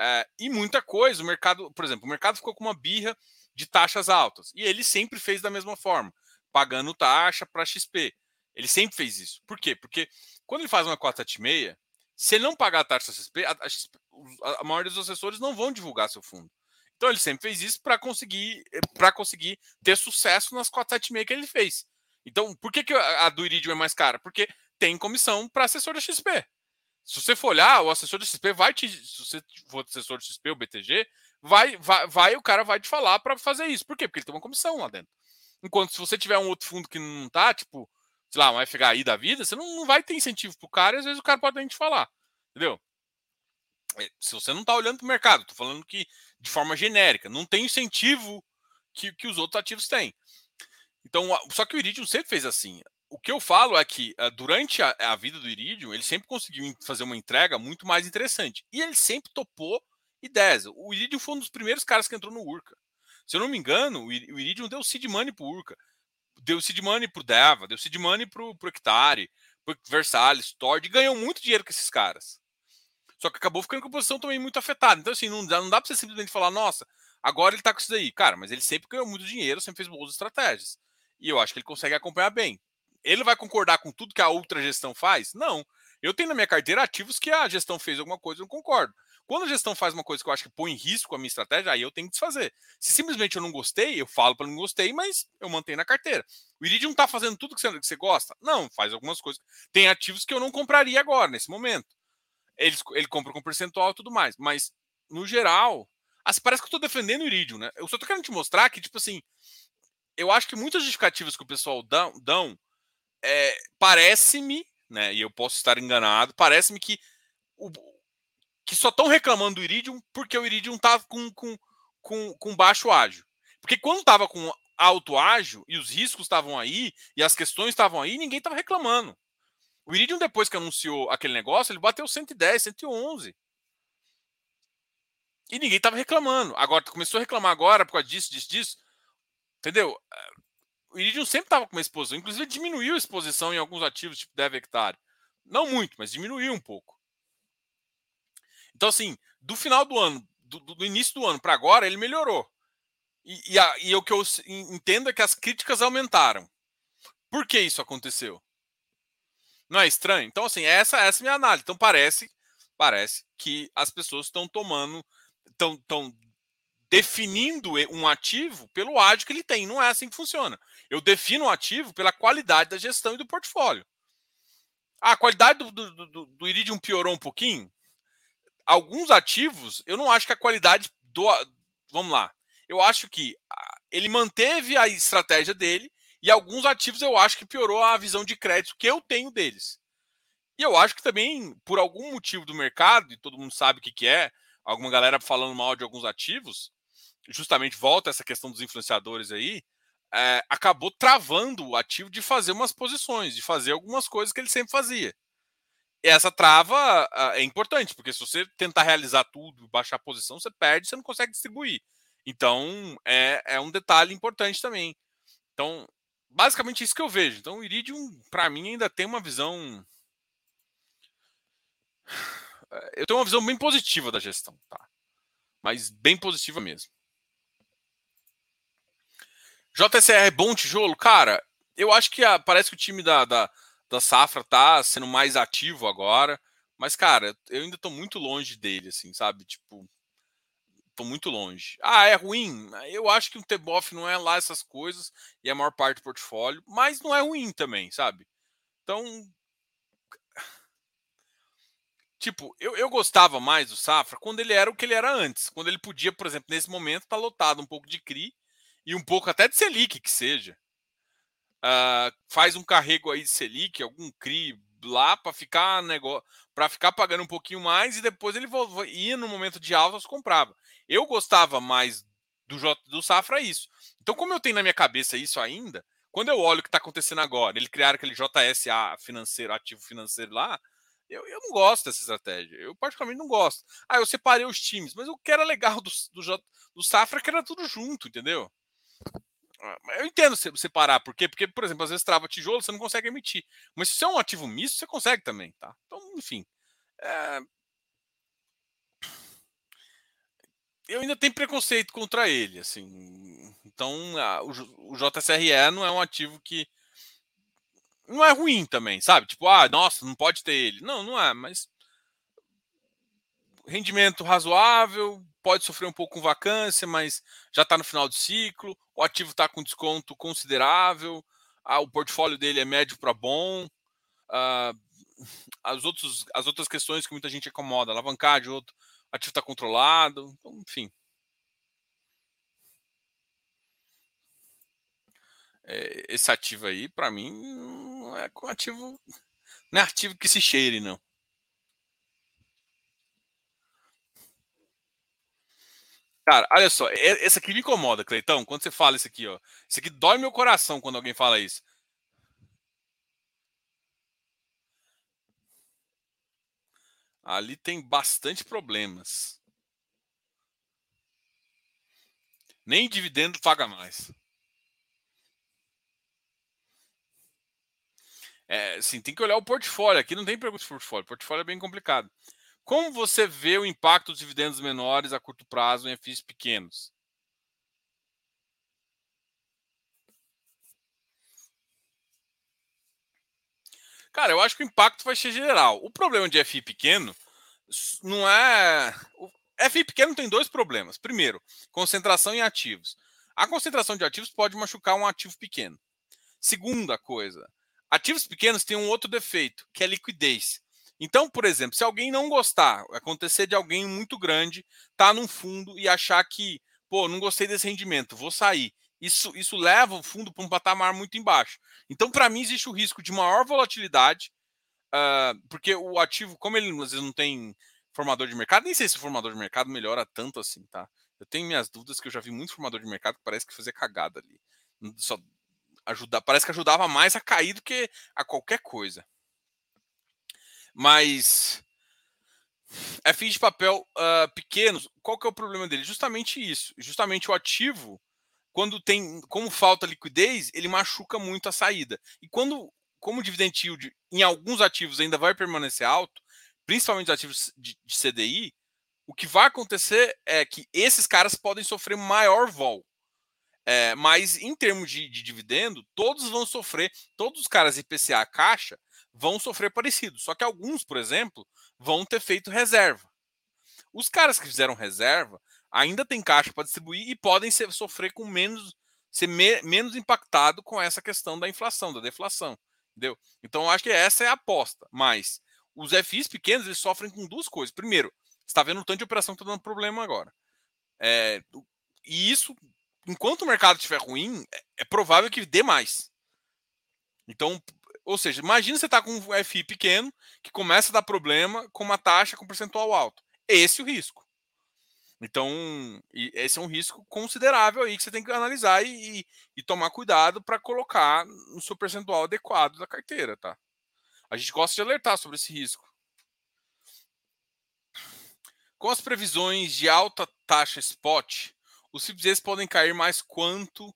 É, e muita coisa, o mercado, por exemplo, o mercado ficou com uma birra de taxas altas. E ele sempre fez da mesma forma, pagando taxa para XP. Ele sempre fez isso. Por quê? Porque quando ele faz uma 476, se ele não pagar a taxa XP, a, a, a maioria dos assessores não vão divulgar seu fundo. Então ele sempre fez isso para conseguir eh, para conseguir ter sucesso nas 476 que ele fez. Então, por que, que a do Iridium é mais cara? Porque tem comissão para assessor da XP. Se você for olhar, o assessor da XP vai te. Se você for assessor da XP ou BTG, vai, vai, vai o cara vai te falar para fazer isso. Por quê? Porque ele tem uma comissão lá dentro. Enquanto se você tiver um outro fundo que não tá, tipo, sei lá, um FHI da vida, você não, não vai ter incentivo pro cara e às vezes o cara pode nem te falar. Entendeu? É, se você não está olhando para o mercado, estou falando que de forma genérica, não tem incentivo que, que os outros ativos têm. Então, só que o Iridium sempre fez assim. O que eu falo é que uh, durante a, a, vida do Iridium, ele sempre conseguiu fazer uma entrega muito mais interessante. E ele sempre topou ideias. O Iridium foi um dos primeiros caras que entrou no Urca. Se eu não me engano, o Iridium deu seed money pro Urca. Deu seed money pro Deva, deu seed money pro, pro Hectare, pro Versailles, Tord, e ganhou muito dinheiro com esses caras. Só que acabou ficando com a posição também muito afetada. Então, assim, não dá, não dá pra você simplesmente falar, nossa, agora ele tá com isso daí. Cara, mas ele sempre ganhou muito dinheiro, sempre fez boas estratégias. E eu acho que ele consegue acompanhar bem. Ele vai concordar com tudo que a outra gestão faz? Não. Eu tenho na minha carteira ativos que a gestão fez alguma coisa, eu não concordo. Quando a gestão faz uma coisa que eu acho que põe em risco a minha estratégia, aí eu tenho que desfazer. Se simplesmente eu não gostei, eu falo para não gostei, mas eu mantenho na carteira. O Iridium está fazendo tudo que você, gosta? Não, faz algumas coisas. Tem ativos que eu não compraria agora, nesse momento. Ele, ele compra com percentual e tudo mais. Mas, no geral, assim, parece que eu estou defendendo o Iridium, né? Eu só estou querendo te mostrar que, tipo assim, eu acho que muitas justificativas que o pessoal dão, dão é, parece-me, né? E eu posso estar enganado, parece-me que, o, que só estão reclamando do Iridium porque o Iridium tá com, com, com, com baixo ágio. Porque quando estava com alto ágio e os riscos estavam aí e as questões estavam aí, ninguém estava reclamando. O Iridium, depois que anunciou aquele negócio, ele bateu 110, 111. E ninguém estava reclamando. Agora, começou a reclamar agora por causa disso, disso, disso. Entendeu? O Iridium sempre estava com uma exposição. Inclusive, diminuiu a exposição em alguns ativos, tipo Dev Hectare. Não muito, mas diminuiu um pouco. Então, assim, do final do ano, do, do início do ano para agora, ele melhorou. E, e, a, e, o que eu entendo é que as críticas aumentaram. Por que isso aconteceu? Não é estranho? Então, assim, essa, essa é a minha análise. Então, parece, parece que as pessoas estão tomando, estão definindo um ativo pelo ágio que ele tem. Não é assim que funciona. Eu defino um ativo pela qualidade da gestão e do portfólio. Ah, a qualidade do, do, do, do Iridium piorou um pouquinho? Alguns ativos, eu não acho que a qualidade do. Vamos lá. Eu acho que ele manteve a estratégia dele e alguns ativos eu acho que piorou a visão de crédito que eu tenho deles. E eu acho que também, por algum motivo do mercado, e todo mundo sabe o que, que é, alguma galera falando mal de alguns ativos, justamente volta essa questão dos influenciadores aí, é, acabou travando o ativo de fazer umas posições, de fazer algumas coisas que ele sempre fazia. Essa trava é importante, porque se você tentar realizar tudo, baixar a posição, você perde, você não consegue distribuir. Então, é, é um detalhe importante também. Então, basicamente isso que eu vejo. Então, o Iridium, para mim, ainda tem uma visão. Eu tenho uma visão bem positiva da gestão, tá? Mas bem positiva mesmo. JCR é bom tijolo? Cara, eu acho que a, parece que o time da, da, da Safra tá sendo mais ativo agora. Mas, cara, eu ainda tô muito longe dele, assim, sabe? Tipo, tô muito longe. Ah, é ruim? Eu acho que o Teboff não é lá essas coisas e é a maior parte do portfólio, mas não é ruim também, sabe? Então. Tipo, eu, eu gostava mais do Safra quando ele era o que ele era antes. Quando ele podia, por exemplo, nesse momento, tá lotado um pouco de CRI e um pouco até de Selic, que seja. Uh, faz um carrego aí de Selic, algum CRI lá para ficar negócio, para ficar pagando um pouquinho mais e depois ele ia no momento de altas comprava. Eu gostava mais do J, do Safra isso. Então como eu tenho na minha cabeça isso ainda, quando eu olho o que está acontecendo agora, ele criar aquele JSA financeiro, ativo financeiro lá, eu, eu não gosto dessa estratégia. Eu particularmente não gosto. Ah, eu separei os times, mas o que era legal do, do, do Safra é que era tudo junto, entendeu? Ah, eu entendo separar, por quê? Porque, por exemplo, às vezes trava tijolo, você não consegue emitir. Mas se você é um ativo misto, você consegue também, tá? Então, enfim. É... Eu ainda tenho preconceito contra ele, assim. Então, a, o, o JSRE não é um ativo que. Não é ruim também, sabe? Tipo, ah, nossa, não pode ter ele. Não, não é, mas. Rendimento razoável, pode sofrer um pouco com vacância, mas já está no final do ciclo. O ativo está com desconto considerável. Ah, o portfólio dele é médio para bom. Ah, (laughs) as, outros, as outras questões que muita gente incomoda, alavancagem, outro ativo está controlado, então, enfim. É, esse ativo aí, para mim, não é ativo. Não é ativo que se cheire, não. Cara, olha só, esse aqui me incomoda, Cleitão, quando você fala isso aqui, ó. Isso aqui dói meu coração quando alguém fala isso. Ali tem bastante problemas. Nem dividendo paga mais. É, assim, tem que olhar o portfólio. Aqui não tem pergunta de portfólio. O portfólio é bem complicado. Como você vê o impacto dos dividendos menores a curto prazo em FIIs pequenos? Cara, eu acho que o impacto vai ser geral. O problema de FI pequeno não é. O FI pequeno tem dois problemas. Primeiro, concentração em ativos. A concentração de ativos pode machucar um ativo pequeno. Segunda coisa, ativos pequenos têm um outro defeito, que é liquidez. Então, por exemplo, se alguém não gostar, acontecer de alguém muito grande tá num fundo e achar que, pô, não gostei desse rendimento, vou sair. Isso, isso leva o fundo para um patamar muito embaixo. Então, para mim, existe o risco de maior volatilidade, uh, porque o ativo, como ele às vezes não tem formador de mercado, nem sei se o formador de mercado melhora tanto assim, tá? Eu tenho minhas dúvidas que eu já vi muito formador de mercado que parece que fazia cagada ali. Só ajudar, parece que ajudava mais a cair do que a qualquer coisa. Mas FIs de papel uh, pequenos, qual que é o problema dele? Justamente isso. Justamente o ativo, quando tem, como falta liquidez, ele machuca muito a saída. E quando, como o dividend yield em alguns ativos ainda vai permanecer alto, principalmente os ativos de, de CDI, o que vai acontecer é que esses caras podem sofrer maior vol. É, mas em termos de, de, dividendo, todos vão sofrer, todos os caras IPCA caixa vão sofrer parecido. Só que alguns, por exemplo, vão ter feito reserva. Os caras que fizeram reserva ainda têm caixa para distribuir e podem ser, sofrer com menos, ser me, menos impactado com essa questão da inflação, da deflação. Entendeu? Então, acho que essa é a aposta. Mas os FIs pequenos eles sofrem com duas coisas. Primeiro, está vendo o tanto de operação que está dando problema agora. É, e isso, enquanto o mercado estiver ruim, é, é provável que dê mais. Então, ou seja, imagina você está com um FI pequeno que começa a dar problema com uma taxa com percentual alto. Esse é o risco. Então, esse é um risco considerável aí que você tem que analisar e, e tomar cuidado para colocar no seu percentual adequado da carteira, tá? A gente gosta de alertar sobre esse risco. Com as previsões de alta taxa spot, os FIPS podem cair mais quanto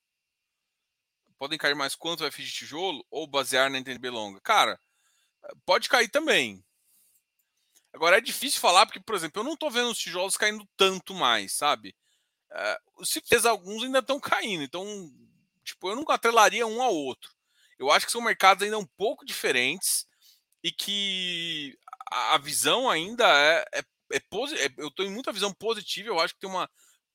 podem cair mais quanto o F de tijolo ou basear na NTNB longa? Cara, pode cair também. Agora é difícil falar porque, por exemplo, eu não estou vendo os tijolos caindo tanto mais, sabe? Uh, se fez alguns ainda estão caindo, então, tipo, eu nunca atrelaria um ao outro. Eu acho que são mercados ainda um pouco diferentes e que a, visão ainda é, é, é, é eu estou em muita visão positiva. Eu acho que tem uma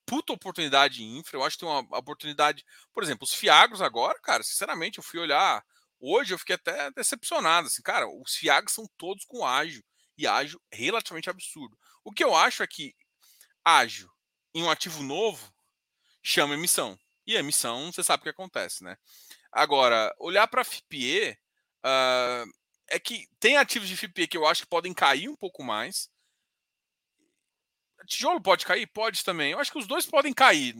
puta oportunidade em infra. Eu acho que tem uma oportunidade. Por exemplo, os Fiagros agora, cara, sinceramente, eu fui olhar. Hoje eu fiquei até decepcionado. Assim, cara, os Fiagros são todos com ágil. E ágil relativamente absurdo. O que eu acho é que ágil em um ativo novo chama emissão. E a emissão, você sabe o que acontece, né? Agora, olhar para FIPE uh, ah, é que tem ativos de FIPE que eu acho que podem cair um pouco mais Tijolo pode cair? Pode também. Eu acho que os dois podem cair.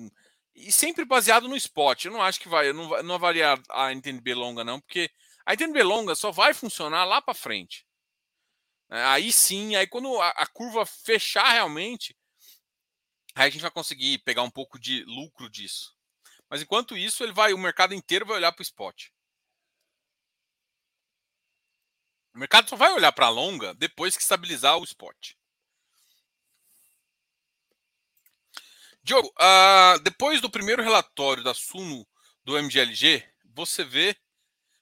E sempre baseado no spot. Eu não acho que vai. Eu não, avaliar a NTNB longa, não, porque a NTNB longa só vai funcionar lá para frente. É, aí sim, aí quando a, a, curva fechar realmente, aí a gente vai conseguir pegar um pouco de lucro disso. Mas enquanto isso, ele vai, o mercado inteiro vai olhar para o spot. O mercado só vai olhar para a longa depois que estabilizar o spot. Diogo, uh, depois do primeiro relatório da Suno do MGLG, você vê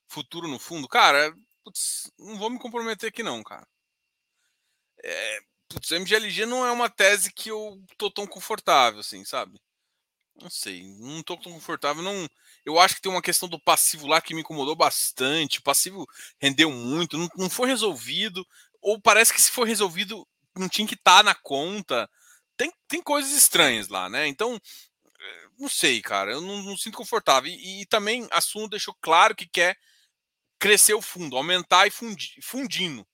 futuro no fundo? Cara, putz, não vou me comprometer aqui não, cara. É, putz, MGLG não é uma tese que eu tô tão confortável, assim, sabe? Não sei, não tô tão confortável. Não, eu acho que tem uma questão do passivo lá que me incomodou bastante. O passivo rendeu muito, não, não foi resolvido. Ou parece que se for resolvido, não tinha que estar tá na conta tem, tem coisas estranhas lá, né? Então, eh, não sei, cara, eu não, não sinto confortável. E, e, também a Suno deixou claro que quer crescer o fundo, aumentar e fundindo.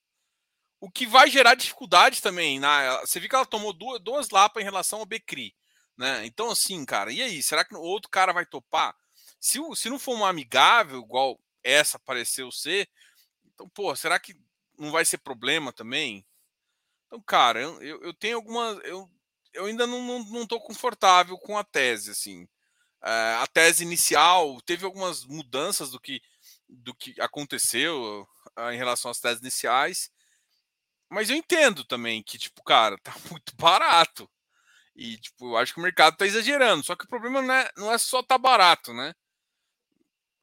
O que vai gerar dificuldade também. Na, você viu que ela tomou duas, duas lapas em relação ao Becri. Né? Então, assim, cara, e aí? Será que o outro cara vai topar? Se, se não for uma amigável, igual essa pareceu ser, então, pô, será que não vai ser problema também? Então, cara, eu, eu, eu tenho algumas. Eu, eu ainda não, não, não confortável com a tese, assim. É, a tese inicial teve algumas mudanças do que, do que aconteceu uh, em relação às teses iniciais, mas eu entendo também que, tipo, cara, tá (laughs) muito barato. E, tipo, eu acho que o mercado tá exagerando. Só que o problema não é, não é só tá barato, né?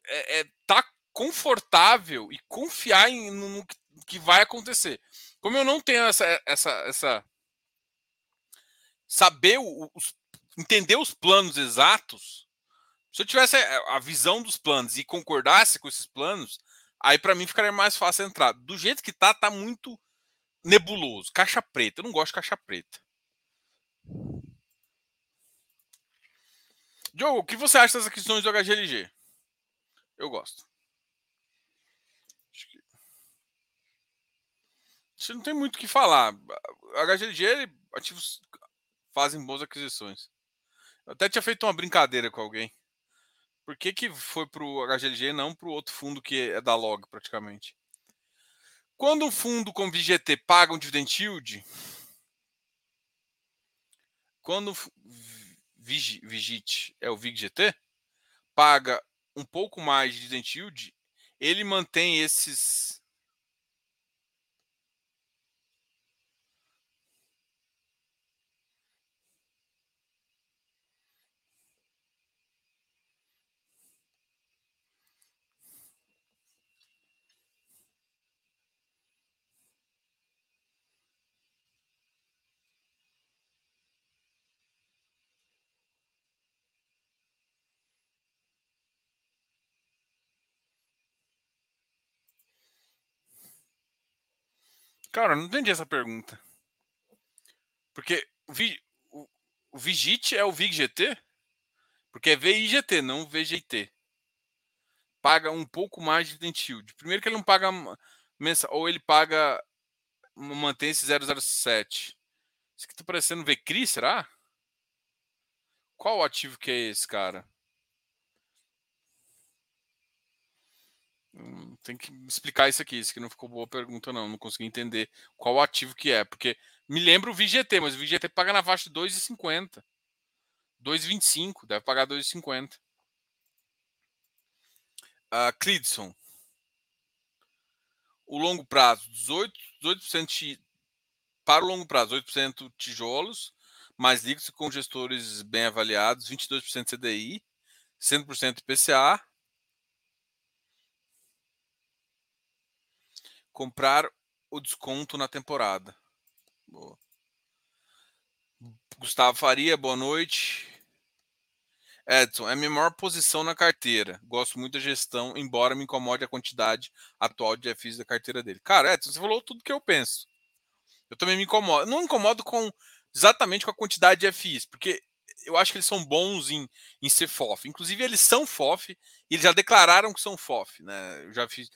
É, é tá confortável e confiar em, no, no que vai acontecer. Como eu não tenho essa. essa, essa saber os, entender os planos exatos. Se eu tivesse a visão dos planos e concordasse com esses planos, aí para mim ficaria mais fácil entrar. Do jeito que tá, tá muito nebuloso. Caixa preta. Eu não gosto de caixa preta. Diogo, o que você acha das aquisições do HGLG? Eu gosto. Acho que... Não tem muito o que falar. O HGLG, ativos fazem boas aquisições. Eu até tinha feito uma brincadeira com alguém. Por que, que foi para o HGLG e não para o outro fundo que é da Log, praticamente? Quando um fundo como VGT paga um dividend yield, quando Vigit é o VIGGT, paga um pouco mais de dividend yield, ele mantém esses Cara, não entendi essa pergunta. Porque Vi, o, o Vigit é o VIGGT? Porque é VIGT, não VGT. Paga um pouco mais de dividend yield. Primeiro que ele não paga mensal, ou ele paga mantém esse 007. Isso aqui tá parecendo VCRI, será? Qual ativo que é esse, cara? Tem que explicar isso aqui. Isso aqui não ficou boa pergunta, não. Não consegui entender qual ativo que é. Porque me lembra o VGT, mas o VGT paga na faixa de 2,50. 2,25. Deve pagar 2,50. Uh, Cleidson. O longo prazo, 18%, 18% para o longo prazo, 8% tijolos, mais líquidos com gestores bem avaliados, 22% CDI, 100% IPCA, comprar o desconto na temporada. Boa. Gustavo Faria, boa noite. Edson, é a minha maior posição na carteira. Gosto muito da gestão, embora me incomode a quantidade atual de FIs da carteira dele. Cara, Edson, você falou tudo que eu penso. Eu também me incomodo. Não me incomodo com exatamente com a quantidade de FIs, porque eu acho que eles são bons em, em ser FOF. Inclusive, eles são FOF e eles já declararam que são FOF. Né? Eu já fiz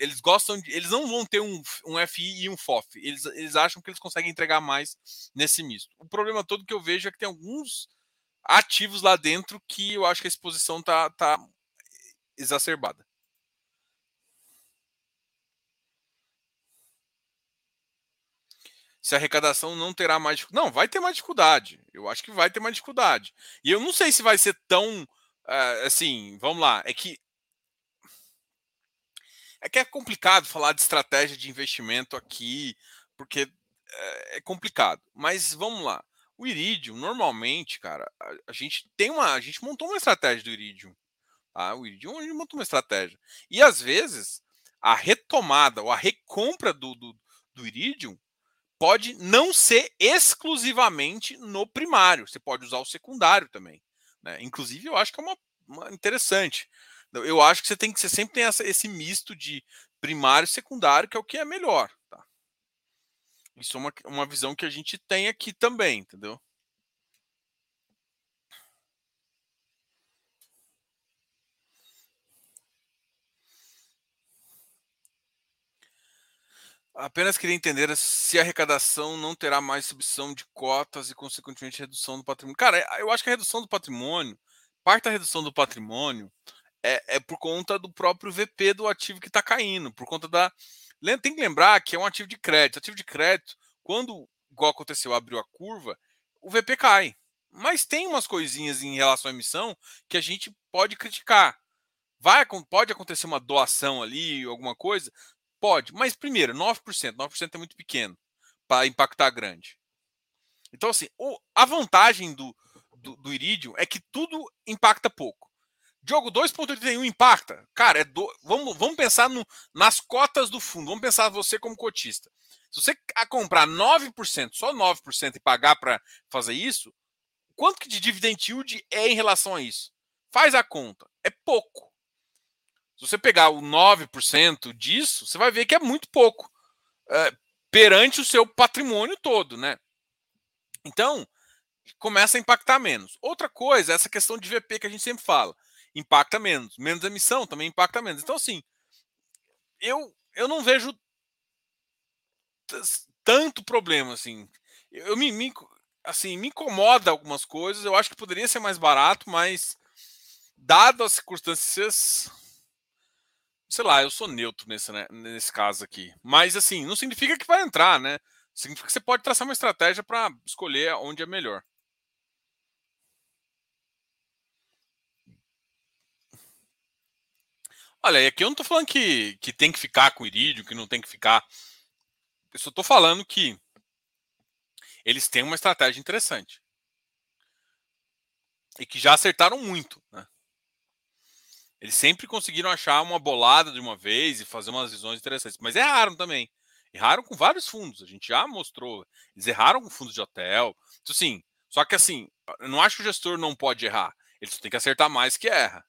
eles gostam de, eles não vão ter um, um FI e um FOF. Eles, eles acham que eles conseguem entregar mais nesse misto. O problema todo que eu vejo é que tem alguns ativos lá dentro que eu acho que a exposição tá, tá exacerbada. se a arrecadação não terá mais. Não, vai ter mais dificuldade. Eu acho que vai ter mais dificuldade. E eu não sei se vai ser tão. Uh, assim, vamos lá. É que é que é complicado falar de estratégia de investimento aqui, porque é, é complicado. Mas vamos lá. O Iridium, normalmente, cara, a, a, gente tem uma. A gente montou uma estratégia do Iridium. Tá? O Iridium, a gente montou uma estratégia. E às vezes, a retomada ou a recompra do, do, do Iridium pode não ser exclusivamente no primário. Você pode usar o secundário também. Né? Inclusive, eu acho que é uma, uma interessante. Eu acho que você tem que você sempre tem essa, esse misto de primário e secundário, que é o que é melhor. Tá? Isso é uma, uma visão que a gente tem aqui também, entendeu? Apenas queria entender se a arrecadação não terá mais subção de cotas e, consequentemente, redução do patrimônio. Cara, eu acho que a redução do patrimônio, parte da redução do patrimônio, é, é por conta do próprio VP do ativo que está caindo, por conta da. Tem que lembrar que é um ativo de crédito. Ativo de crédito, quando, igual aconteceu, abriu a curva, o VP cai. Mas tem umas coisinhas em relação à emissão que a gente pode criticar. Vai, pode acontecer uma doação ali, alguma coisa? Pode. Mas, primeiro, 9%. 9% é muito pequeno para impactar grande. Então, assim, a vantagem do, do, do Iridium é que tudo impacta pouco. Diogo, 2,81 impacta? Cara, é do... vamos, vamos pensar no, nas cotas do fundo. Vamos pensar você como cotista. Se você comprar 9%, só 9% e pagar para fazer isso, quanto que de dividend yield é em relação a isso? Faz a conta. É pouco. Se você pegar o 9% disso, você vai ver que é muito pouco é, perante o seu patrimônio todo, né? Então, começa a impactar menos. Outra coisa, essa questão de VP que a gente sempre fala impacta menos. Menos emissão também impacta menos. Então, assim, eu, eu não vejo tanto problema, assim. Eu me, me, assim, me incomoda algumas coisas. Eu acho que poderia ser mais barato, mas dado as circunstâncias, sei lá, eu sou neutro nesse, né, nesse caso aqui. Mas assim, não significa que vai entrar, né? Significa que você pode traçar uma estratégia para escolher onde é melhor. Olha, aqui eu não estou falando que, que tem que ficar com irídio, que não tem que ficar. Eu só estou falando que eles têm uma estratégia interessante. E que já acertaram muito. Né? Eles sempre conseguiram achar uma bolada de uma vez e fazer umas visões interessantes. Mas erraram também. Erraram com vários fundos. A gente já mostrou. Eles erraram com fundos de hotel. Então, assim, só que assim, eu não acho que o gestor não pode errar. Ele só tem que acertar mais que erra.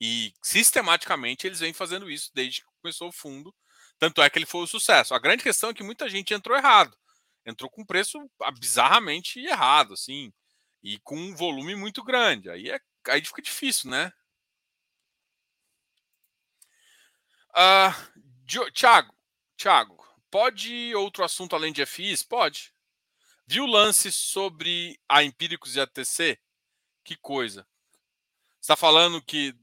E sistematicamente eles vêm fazendo isso desde que começou o fundo. Tanto é que ele foi um sucesso. A grande questão é que muita gente entrou errado. Entrou com preço bizarramente errado, assim. E com um volume muito grande. Aí, é, aí fica difícil, né? Uh, Thiago, Thiago, pode outro assunto além de FIs? Pode. Viu lance sobre a Empíricos e a TC? Que coisa. Está falando que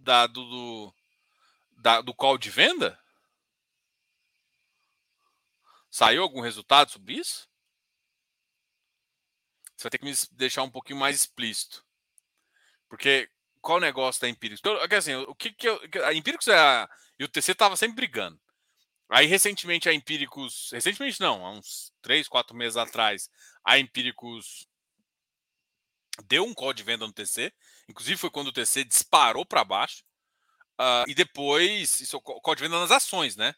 da, do, do, da, do call de venda? Saiu algum resultado sobre isso? Você vai ter que me deixar um pouquinho mais explícito. Porque qual o negócio da Empíricos? Então, assim, o que, que eu, a Empíricos é a, e o TC estava sempre brigando. Aí, recentemente, a Empíricos. Recentemente, não, há uns 3, 4 meses atrás, a Empíricos deu um call de venda no TC. Inclusive foi quando o TC disparou para baixo. Uh, e depois, isso é call de venda nas ações, né?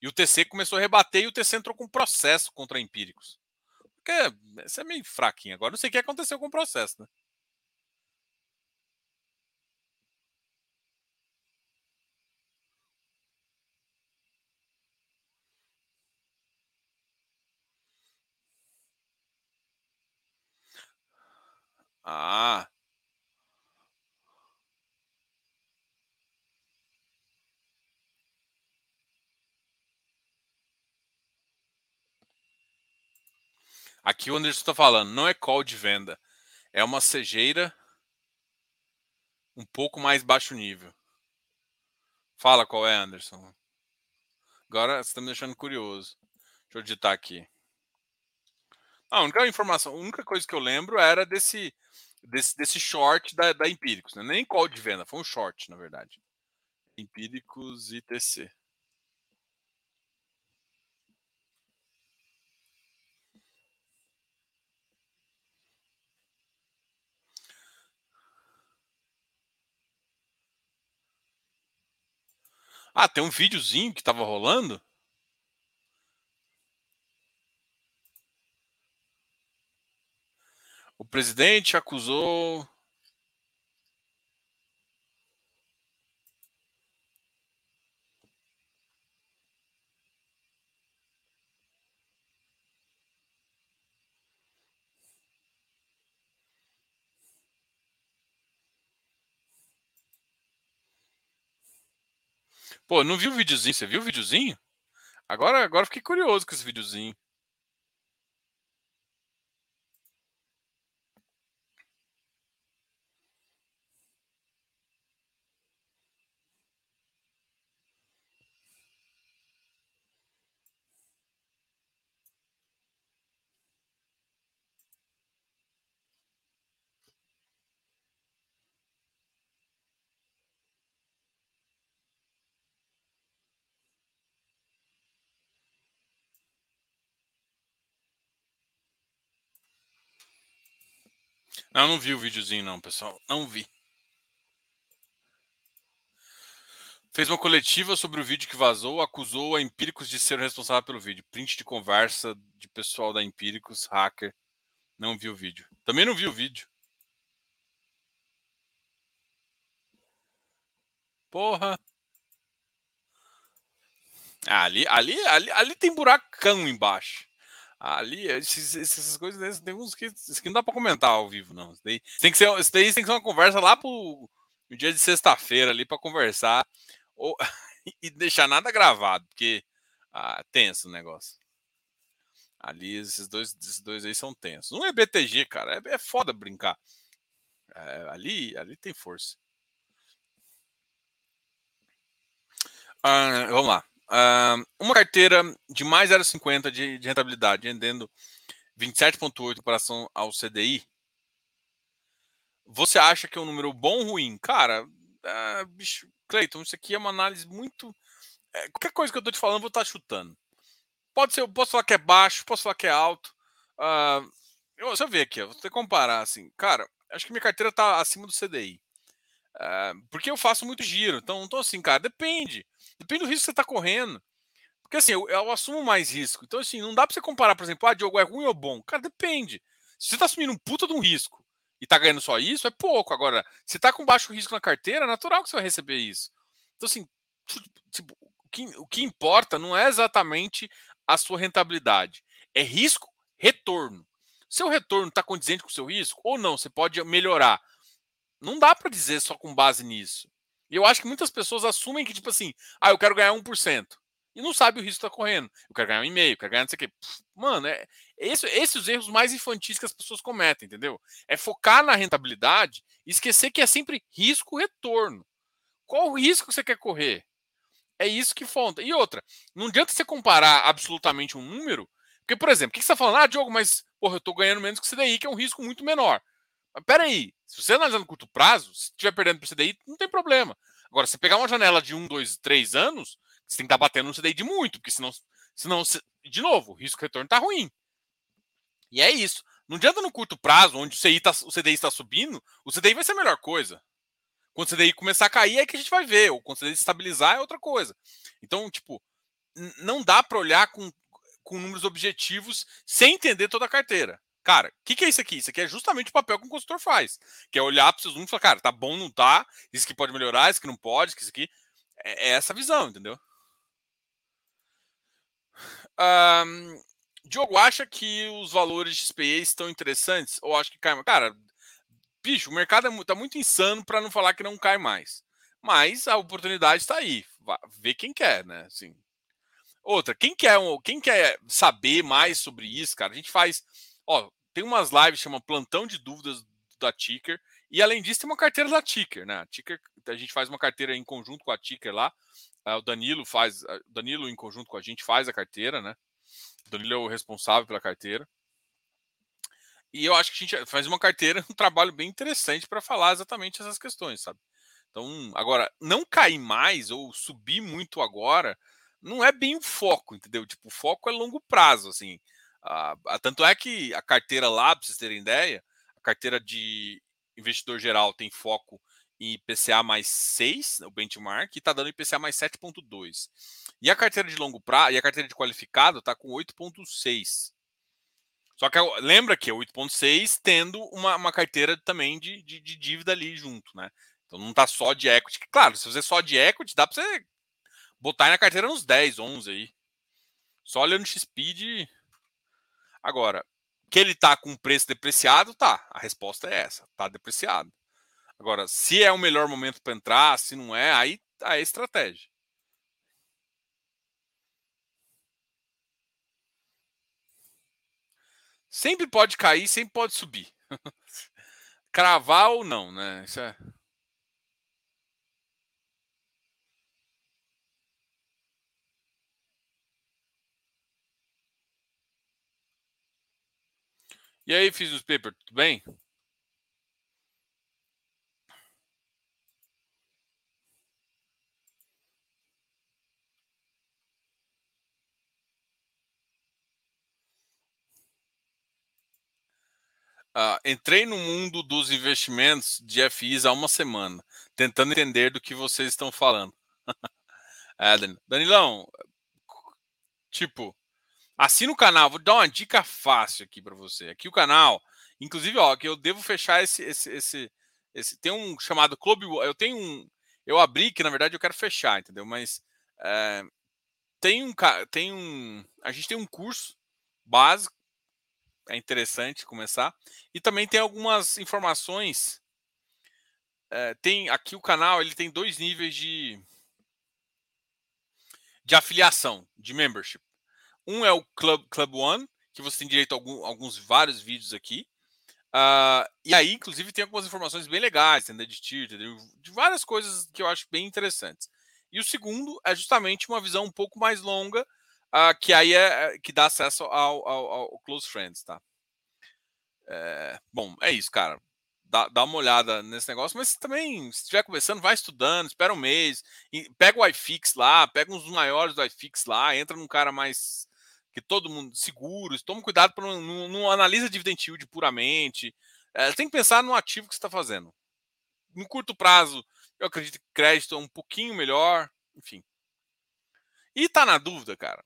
E o TC começou a rebater e o TC entrou com processo contra Empíricos. Porque isso é meio fraquinho. Agora não sei o que aconteceu com o processo, né? Ah. Aqui o Anderson está falando, não é call de venda. É uma cejeira um pouco mais baixo nível. Fala qual é, Anderson. Agora você está me deixando curioso. Deixa eu digitar aqui. A única informação, a única coisa que eu lembro era desse desse, desse short da, da Empíricos, né? nem call de venda, foi um short, na verdade. Empíricos ITC. Ah, tem um videozinho que estava rolando? O presidente acusou. Pô, não viu o videozinho? Você viu o videozinho? Agora, agora fiquei curioso com esse videozinho. Não, não vi o videozinho, não, pessoal. Não vi. Fez uma coletiva sobre o vídeo que vazou, acusou a Empíricos de ser responsável pelo vídeo. Print de conversa de pessoal da Empíricos, hacker. Não vi o vídeo. Também não vi o vídeo. Porra. Ah, ali, ali, ali, ali tem buracão embaixo. Ali, esses, essas coisas, tem uns que, que não dá para comentar ao vivo, não. Isso tem que ser, isso tem que ser uma conversa lá pro no dia de sexta-feira ali para conversar ou, (laughs) e deixar nada gravado, porque ah, tenso o negócio. Ali, esses dois, esses dois aí são tensos. Um é BTG, cara, é, é foda brincar. É, ali, ali tem força. Ah, vamos lá. Uh, uma carteira de mais 0,50 de, de rentabilidade, rendendo 27,8 em comparação ao CDI. Você acha que é um número bom ou ruim? Cara, uh, bicho, Cleiton, isso aqui é uma análise muito. É, qualquer coisa que eu estou te falando, eu vou estar tá chutando. Pode ser, eu posso falar que é baixo, posso falar que é alto. Uh, eu, eu ver aqui, eu vou ter que comparar assim. Cara, acho que minha carteira está acima do CDI. Uh, porque eu faço muito giro. Então, então, assim, cara, depende. Depende do risco que você está correndo. Porque assim, eu, eu, assumo mais risco. Então, assim, não dá para você comparar, por exemplo, ah, Diogo é ruim ou bom? Cara, depende. Se você está assumindo um puta de um risco e está ganhando só isso, é pouco. Agora, se está com baixo risco na carteira, é natural que você vai receber isso. Então, assim, tipo, o, que, o que importa não é exatamente a sua rentabilidade, é risco, retorno. Seu retorno está condizente com o seu risco ou não? Você pode melhorar. Não dá para dizer só com base nisso. E eu acho que muitas pessoas assumem que, tipo assim, ah, eu quero ganhar 1%. E não sabe o risco que está correndo. Eu quero ganhar um e-mail, quero ganhar não sei o quê. Mano, é, esse, esses os erros mais infantis que as pessoas cometem, entendeu? É focar na rentabilidade e esquecer que é sempre risco-retorno. Qual o risco que você quer correr? É isso que falta. E outra, não adianta você comparar absolutamente um número, porque, por exemplo, o que você está falando? Ah, Diogo, mas porra, eu estou ganhando menos que o CDI, que é um risco muito menor. Mas peraí, se você analisar no curto prazo, se estiver perdendo para o CDI, não tem problema. Agora, se pegar uma janela de um, dois, três anos, você tem que estar tá batendo no CDI de muito, porque senão, senão de novo, o risco-retorno está ruim. E é isso. Não adianta no curto prazo, onde o, CDI tá, o CDI está subindo, o CDI vai ser a melhor coisa. Quando o CDI começar a cair, é que a gente vai ver. Ou quando o CDI estabilizar, é outra coisa. Então, tipo, não dá para olhar com, com números objetivos sem entender toda a carteira. Cara, o que, que, é isso aqui? Isso aqui é justamente o papel que o consultor faz. Que é olhar para seus números e falar, cara, tá bom, não tá, isso aqui pode melhorar, isso aqui não pode, isso aqui. É, é essa visão, entendeu? Um, Diogo, acha que os valores de SPA estão interessantes? Ou acha que cai mais? Cara, bicho, o mercado é, tá muito insano para não falar que não cai mais. Mas a oportunidade está aí. Vê quem quer, né? Assim. Outra, quem quer, quem quer saber mais sobre isso, cara, a gente faz Ó, tem umas lives que chama Plantão de Dúvidas da Ticker. E além disso, tem uma carteira da Ticker, né? A Ticker, a gente faz uma carteira em conjunto com a Ticker lá. Uh, o Danilo faz, uh, Danilo em conjunto com a gente faz a carteira, né? O Danilo é o responsável pela carteira. E eu acho que a gente faz uma carteira, (laughs) um trabalho bem interessante para falar exatamente essas questões, sabe? Então, agora, não cair mais ou subir muito agora não é bem o foco, entendeu? Tipo, o foco é longo prazo, assim. Ah, tanto é que a carteira lá, para vocês terem ideia, a carteira de investidor geral tem foco em IPCA mais 6, o benchmark, e está dando IPCA mais 7,2. E a carteira de longo prazo, e a carteira de qualificado está com 8,6. Só que lembra que é 8,6 tendo uma, uma carteira também de, de, de, dívida ali junto, né? Então não está só de equity. Claro, se você é só de equity, dá para você botar na carteira uns 10, 11 aí. Só olhando o XPID, Agora, que ele está com preço depreciado, tá. A resposta é essa, tá depreciado. Agora, se é o melhor momento para entrar, se não é, aí tá a estratégia. Sempre pode cair, sempre pode subir. (laughs) Cravar ou não, né? Isso é. E aí, fiz os papers, tudo bem? Uh, entrei no mundo dos investimentos de FIs há uma semana, tentando entender do que vocês estão falando. (laughs) é, Danilão, tipo, assina o canal. Vou dar uma dica fácil aqui para você. Aqui o canal, inclusive, ó, que eu devo fechar esse, esse, esse, esse, tem um chamado Clube. Eu tenho um, eu abri que na verdade eu quero fechar, entendeu? Mas é, tem um, tem um, a gente tem um curso básico, é interessante começar, e também tem algumas informações. É, tem aqui o canal, ele tem dois níveis de de afiliação, de membership. Um é o Club, Club One, que você tem direito a algum, alguns vários vídeos aqui. Uh, e aí, inclusive, tem algumas informações bem legais, entendeu? de tier, de várias coisas que eu acho bem interessantes. E o segundo é justamente uma visão um pouco mais longa, uh, que aí é, é que dá acesso ao, ao, ao Close Friends, tá? É, bom, é isso, cara. Dá, dá, uma olhada nesse negócio, mas também, se estiver começando, vai estudando, espera um mês, pega o iFix lá, pega uns maiores do iFix lá, entra num cara mais que todo mundo seguro, toma cuidado para não, não, não analisa dividend yield puramente. É, tem que pensar no ativo que você está fazendo. No curto prazo, eu acredito que crédito é um pouquinho melhor, enfim. E tá na dúvida, cara.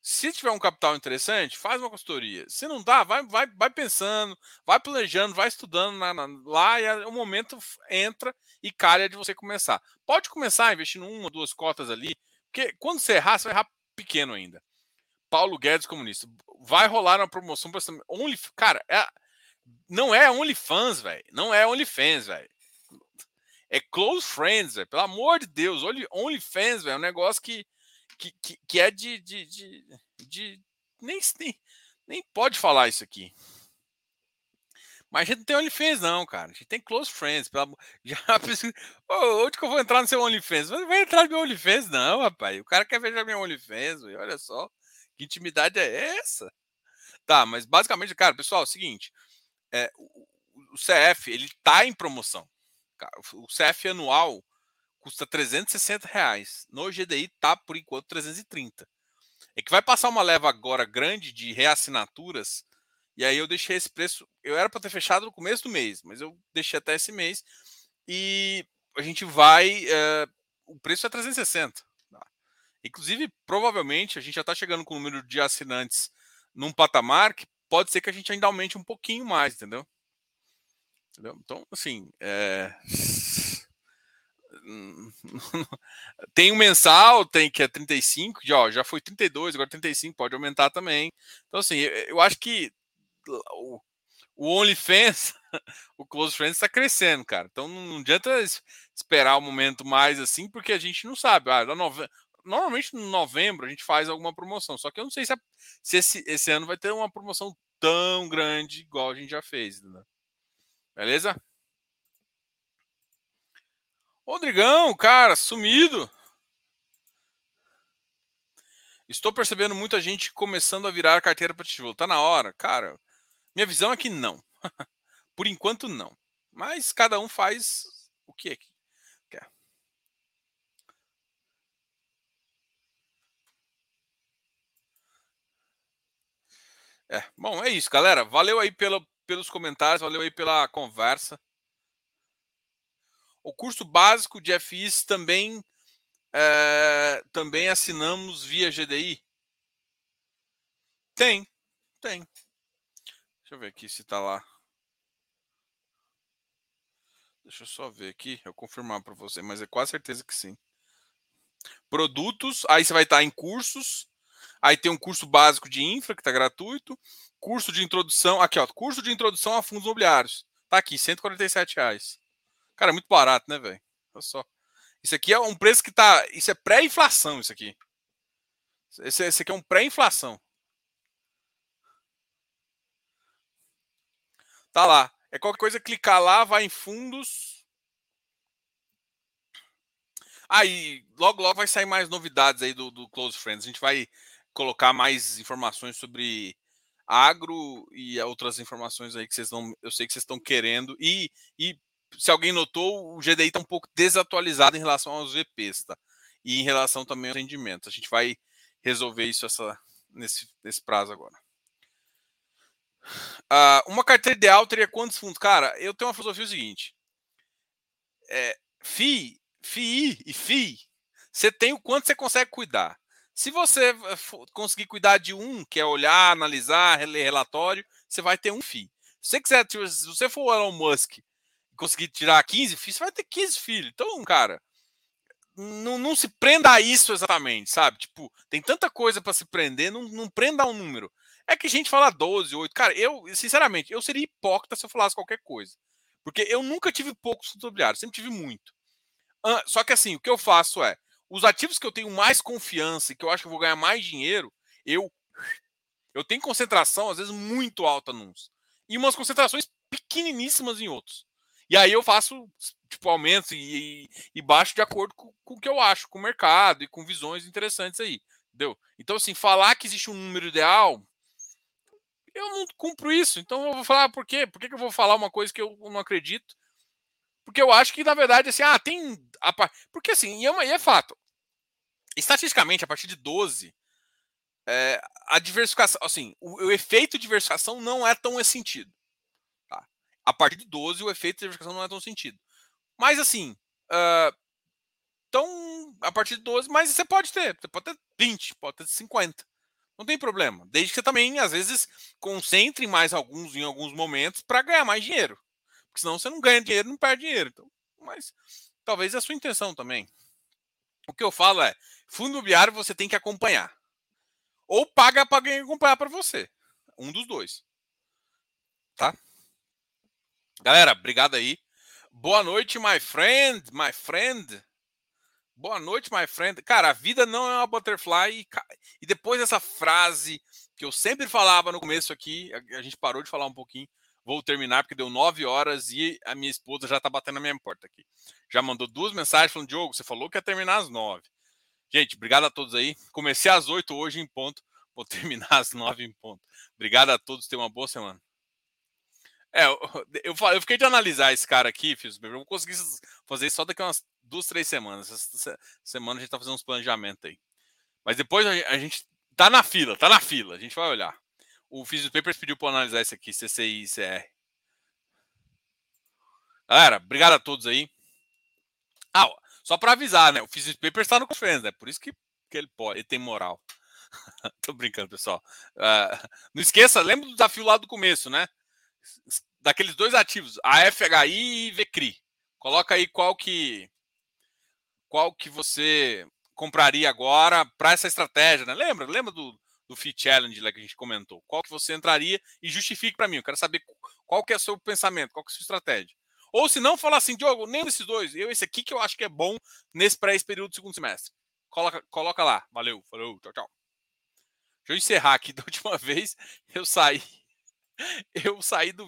Se tiver um capital interessante, faz uma consultoria. Se não dá, vai, vai, vai pensando, vai planejando, vai estudando na, na, lá e o momento entra e calha de você começar. Pode começar investindo uma, duas cotas ali, porque quando você errar, você vai errar pequeno ainda. Paulo Guedes comunista. Vai rolar uma promoção para Only, cara, é, não é OnlyFans, velho. Não é OnlyFans, velho. É Close Friends, velho. Pelo amor de Deus, Only, OnlyFans, velho, é um negócio que, que, que, que é de, de, de, de nem, nem, nem pode falar isso aqui. Mas a gente não tem OnlyFans, não, cara. A gente tem Close Friends. Pela... (laughs) Já oh, onde que eu vou entrar no seu OnlyFans? Não vai entrar no meu OnlyFans, não, rapaz. O cara quer ver meu OnlyFans, olha só. Que intimidade é essa? Tá, mas basicamente, cara, pessoal, é o seguinte: é, o, CF ele tá em promoção. Cara, o CF anual custa 360 reais. No GDI tá por enquanto 330. É que vai passar uma leva agora grande de reassinaturas. E aí eu deixei esse preço. Eu era para ter fechado no começo do mês, mas eu deixei até esse mês. E a gente vai. É, o preço é 360. Inclusive, provavelmente, a gente já está chegando com o número de assinantes num patamar que pode ser que a gente ainda aumente um pouquinho mais, entendeu? entendeu? Então, assim, é... (laughs) tem um mensal, tem que é 35, já, já foi 32, agora 35, pode aumentar também. Então, assim, eu, eu acho que o, o OnlyFans, (laughs) o Close Friends está crescendo, cara. Então não adianta esperar o um momento mais assim, porque a gente não sabe. Ah, normalmente em novembro a gente faz alguma promoção. Só que eu não sei se, a, se esse, esse ano vai ter uma promoção tão grande igual a gente já fez. Né? Beleza? Rodrigão, cara, sumido. Estou percebendo muita gente começando a virar carteira para tijolo. Tá na hora, cara. Minha visão é que não. (laughs) Por enquanto não. Mas cada um faz o que É, bom, é isso, galera. Valeu aí pelo, pelos comentários, valeu aí pela conversa. O curso básico de FIs também é, também assinamos via GDI? Tem, tem. Deixa eu ver aqui se está lá. Deixa eu só ver aqui, eu confirmar para você, mas é quase certeza que sim. Produtos, aí você vai estar em cursos, Aí tem um curso básico de infra, que está gratuito. Curso de introdução. Aqui, ó. Curso de introdução a fundos imobiliários. Tá aqui, 147 reais. Cara, é muito barato, né, velho? Olha só. Isso aqui é um preço que tá. Isso é pré-inflação, isso aqui. Esse, esse aqui é um pré-inflação. Tá lá. É qualquer coisa, clicar lá, vai em fundos. Aí, logo, logo vai sair mais novidades aí do, do Close Friends. A gente vai colocar mais informações sobre agro e outras informações aí que vocês não, eu sei que vocês estão querendo e, e se alguém notou, o GDI está um pouco desatualizado em relação aos VPs, tá? E em relação também aos rendimentos. A gente vai resolver isso essa, nesse, nesse prazo agora. Uh, uma carteira ideal teria quantos fundos? Cara, eu tenho uma filosofia seguinte. É, FII, FII e FII você tem o quanto você consegue cuidar. Se você eh, conseguir cuidar de um, que é olhar, analisar, ler relatório, você vai ter um FII. Se você quiser, se você for o Elon Musk e conseguir tirar 15 filhos, você vai ter 15 filhos. Então, cara, não, não se prenda a isso exatamente, sabe? Tipo, tem tanta coisa para se prender, não, não prenda a um número. É que a gente fala 12, 8. Cara, eu, sinceramente, eu seria hipócrita se eu falasse qualquer coisa. Porque eu nunca tive poucos fundos imobiliários, sempre tive muito. Só que assim, o que eu faço é, os ativos que eu tenho mais confiança e que eu acho que eu vou ganhar mais dinheiro, eu eu tenho concentração às vezes muito alta nos e umas concentrações pequeniníssimas em outros. E aí eu faço tipo aumentos e, e, baixo de acordo com, com, o que eu acho, com o mercado e com visões interessantes aí, entendeu? Então assim, falar que existe um número ideal, eu não cumpro isso. Então eu vou falar por quê? Por que, que eu vou falar uma coisa que eu não acredito? Porque eu acho que, na verdade, assim, ah, tem. Porque assim, e é, e é fato. Estatisticamente, a partir de 12, é, a diversificação, assim, o, o, efeito de diversificação não é tão sentido. Tá? A partir de 12, o efeito de diversificação não é tão sentido. Mas assim, uh, então, a partir de 12, mas você pode ter, você pode ter 20, pode ter 50. Não tem problema. Desde que você também, às vezes, concentre mais alguns em alguns momentos para ganhar mais dinheiro. Porque senão você não ganha dinheiro, não perde dinheiro. Então, mas talvez é a sua intenção também. O que eu falo é, fundo imobiliário você tem que acompanhar. Ou paga para alguém acompanhar para você. Um dos dois. Tá? Galera, obrigado aí. Boa noite, my friend, my friend. Boa noite, my friend. Cara, a vida não é uma butterfly. E, e depois dessa frase que eu sempre falava no começo aqui, a, a gente parou de falar um pouquinho. Vou terminar porque deu nove horas e a minha esposa já tá batendo na minha porta aqui. Já mandou duas mensagens falando: Diogo, você falou que ia terminar às nove. Gente, obrigado a todos aí. Comecei às oito hoje em ponto. (laughs) Vou terminar às nove em ponto. Obrigado a todos. Tenham uma boa semana. É, (laughs) eu, eu, eu, fiquei de analisar esse cara aqui, fiz, eu vou conseguir fazer só daqui a umas duas, três semanas. Essa semana a gente tá fazendo uns planejamentos aí. Mas depois a gente tá na fila, tá na fila. A gente vai olhar. O Physics Papers pediu para analisar isso aqui, CCI e CR. Galera, obrigado a todos aí. Ah, só para avisar, né? O Physics Papers está no Conference, né? Por isso que, que ele pode, ele tem moral. (laughs) Tô brincando, pessoal. Uh, não esqueça, lembra do desafio lá do começo, né? Daqueles dois ativos, a FHI e VCRI. Coloca aí qual que qual que você compraria agora para essa estratégia, né? Lembra? Lembra do, do Fit Challenge lá que a gente comentou. Qual que você entraria e justifique para mim. Eu quero saber qual que é o seu pensamento, qual que é a sua estratégia. Ou se não, falar assim, Diogo, nem desses dois, eu esse aqui que eu acho que é bom nesse pré-período do segundo semestre. Coloca, coloca lá. Valeu, falou, tchau, tchau. Deixa eu encerrar aqui (laughs) da última vez. Eu saí. (laughs) Eu saí do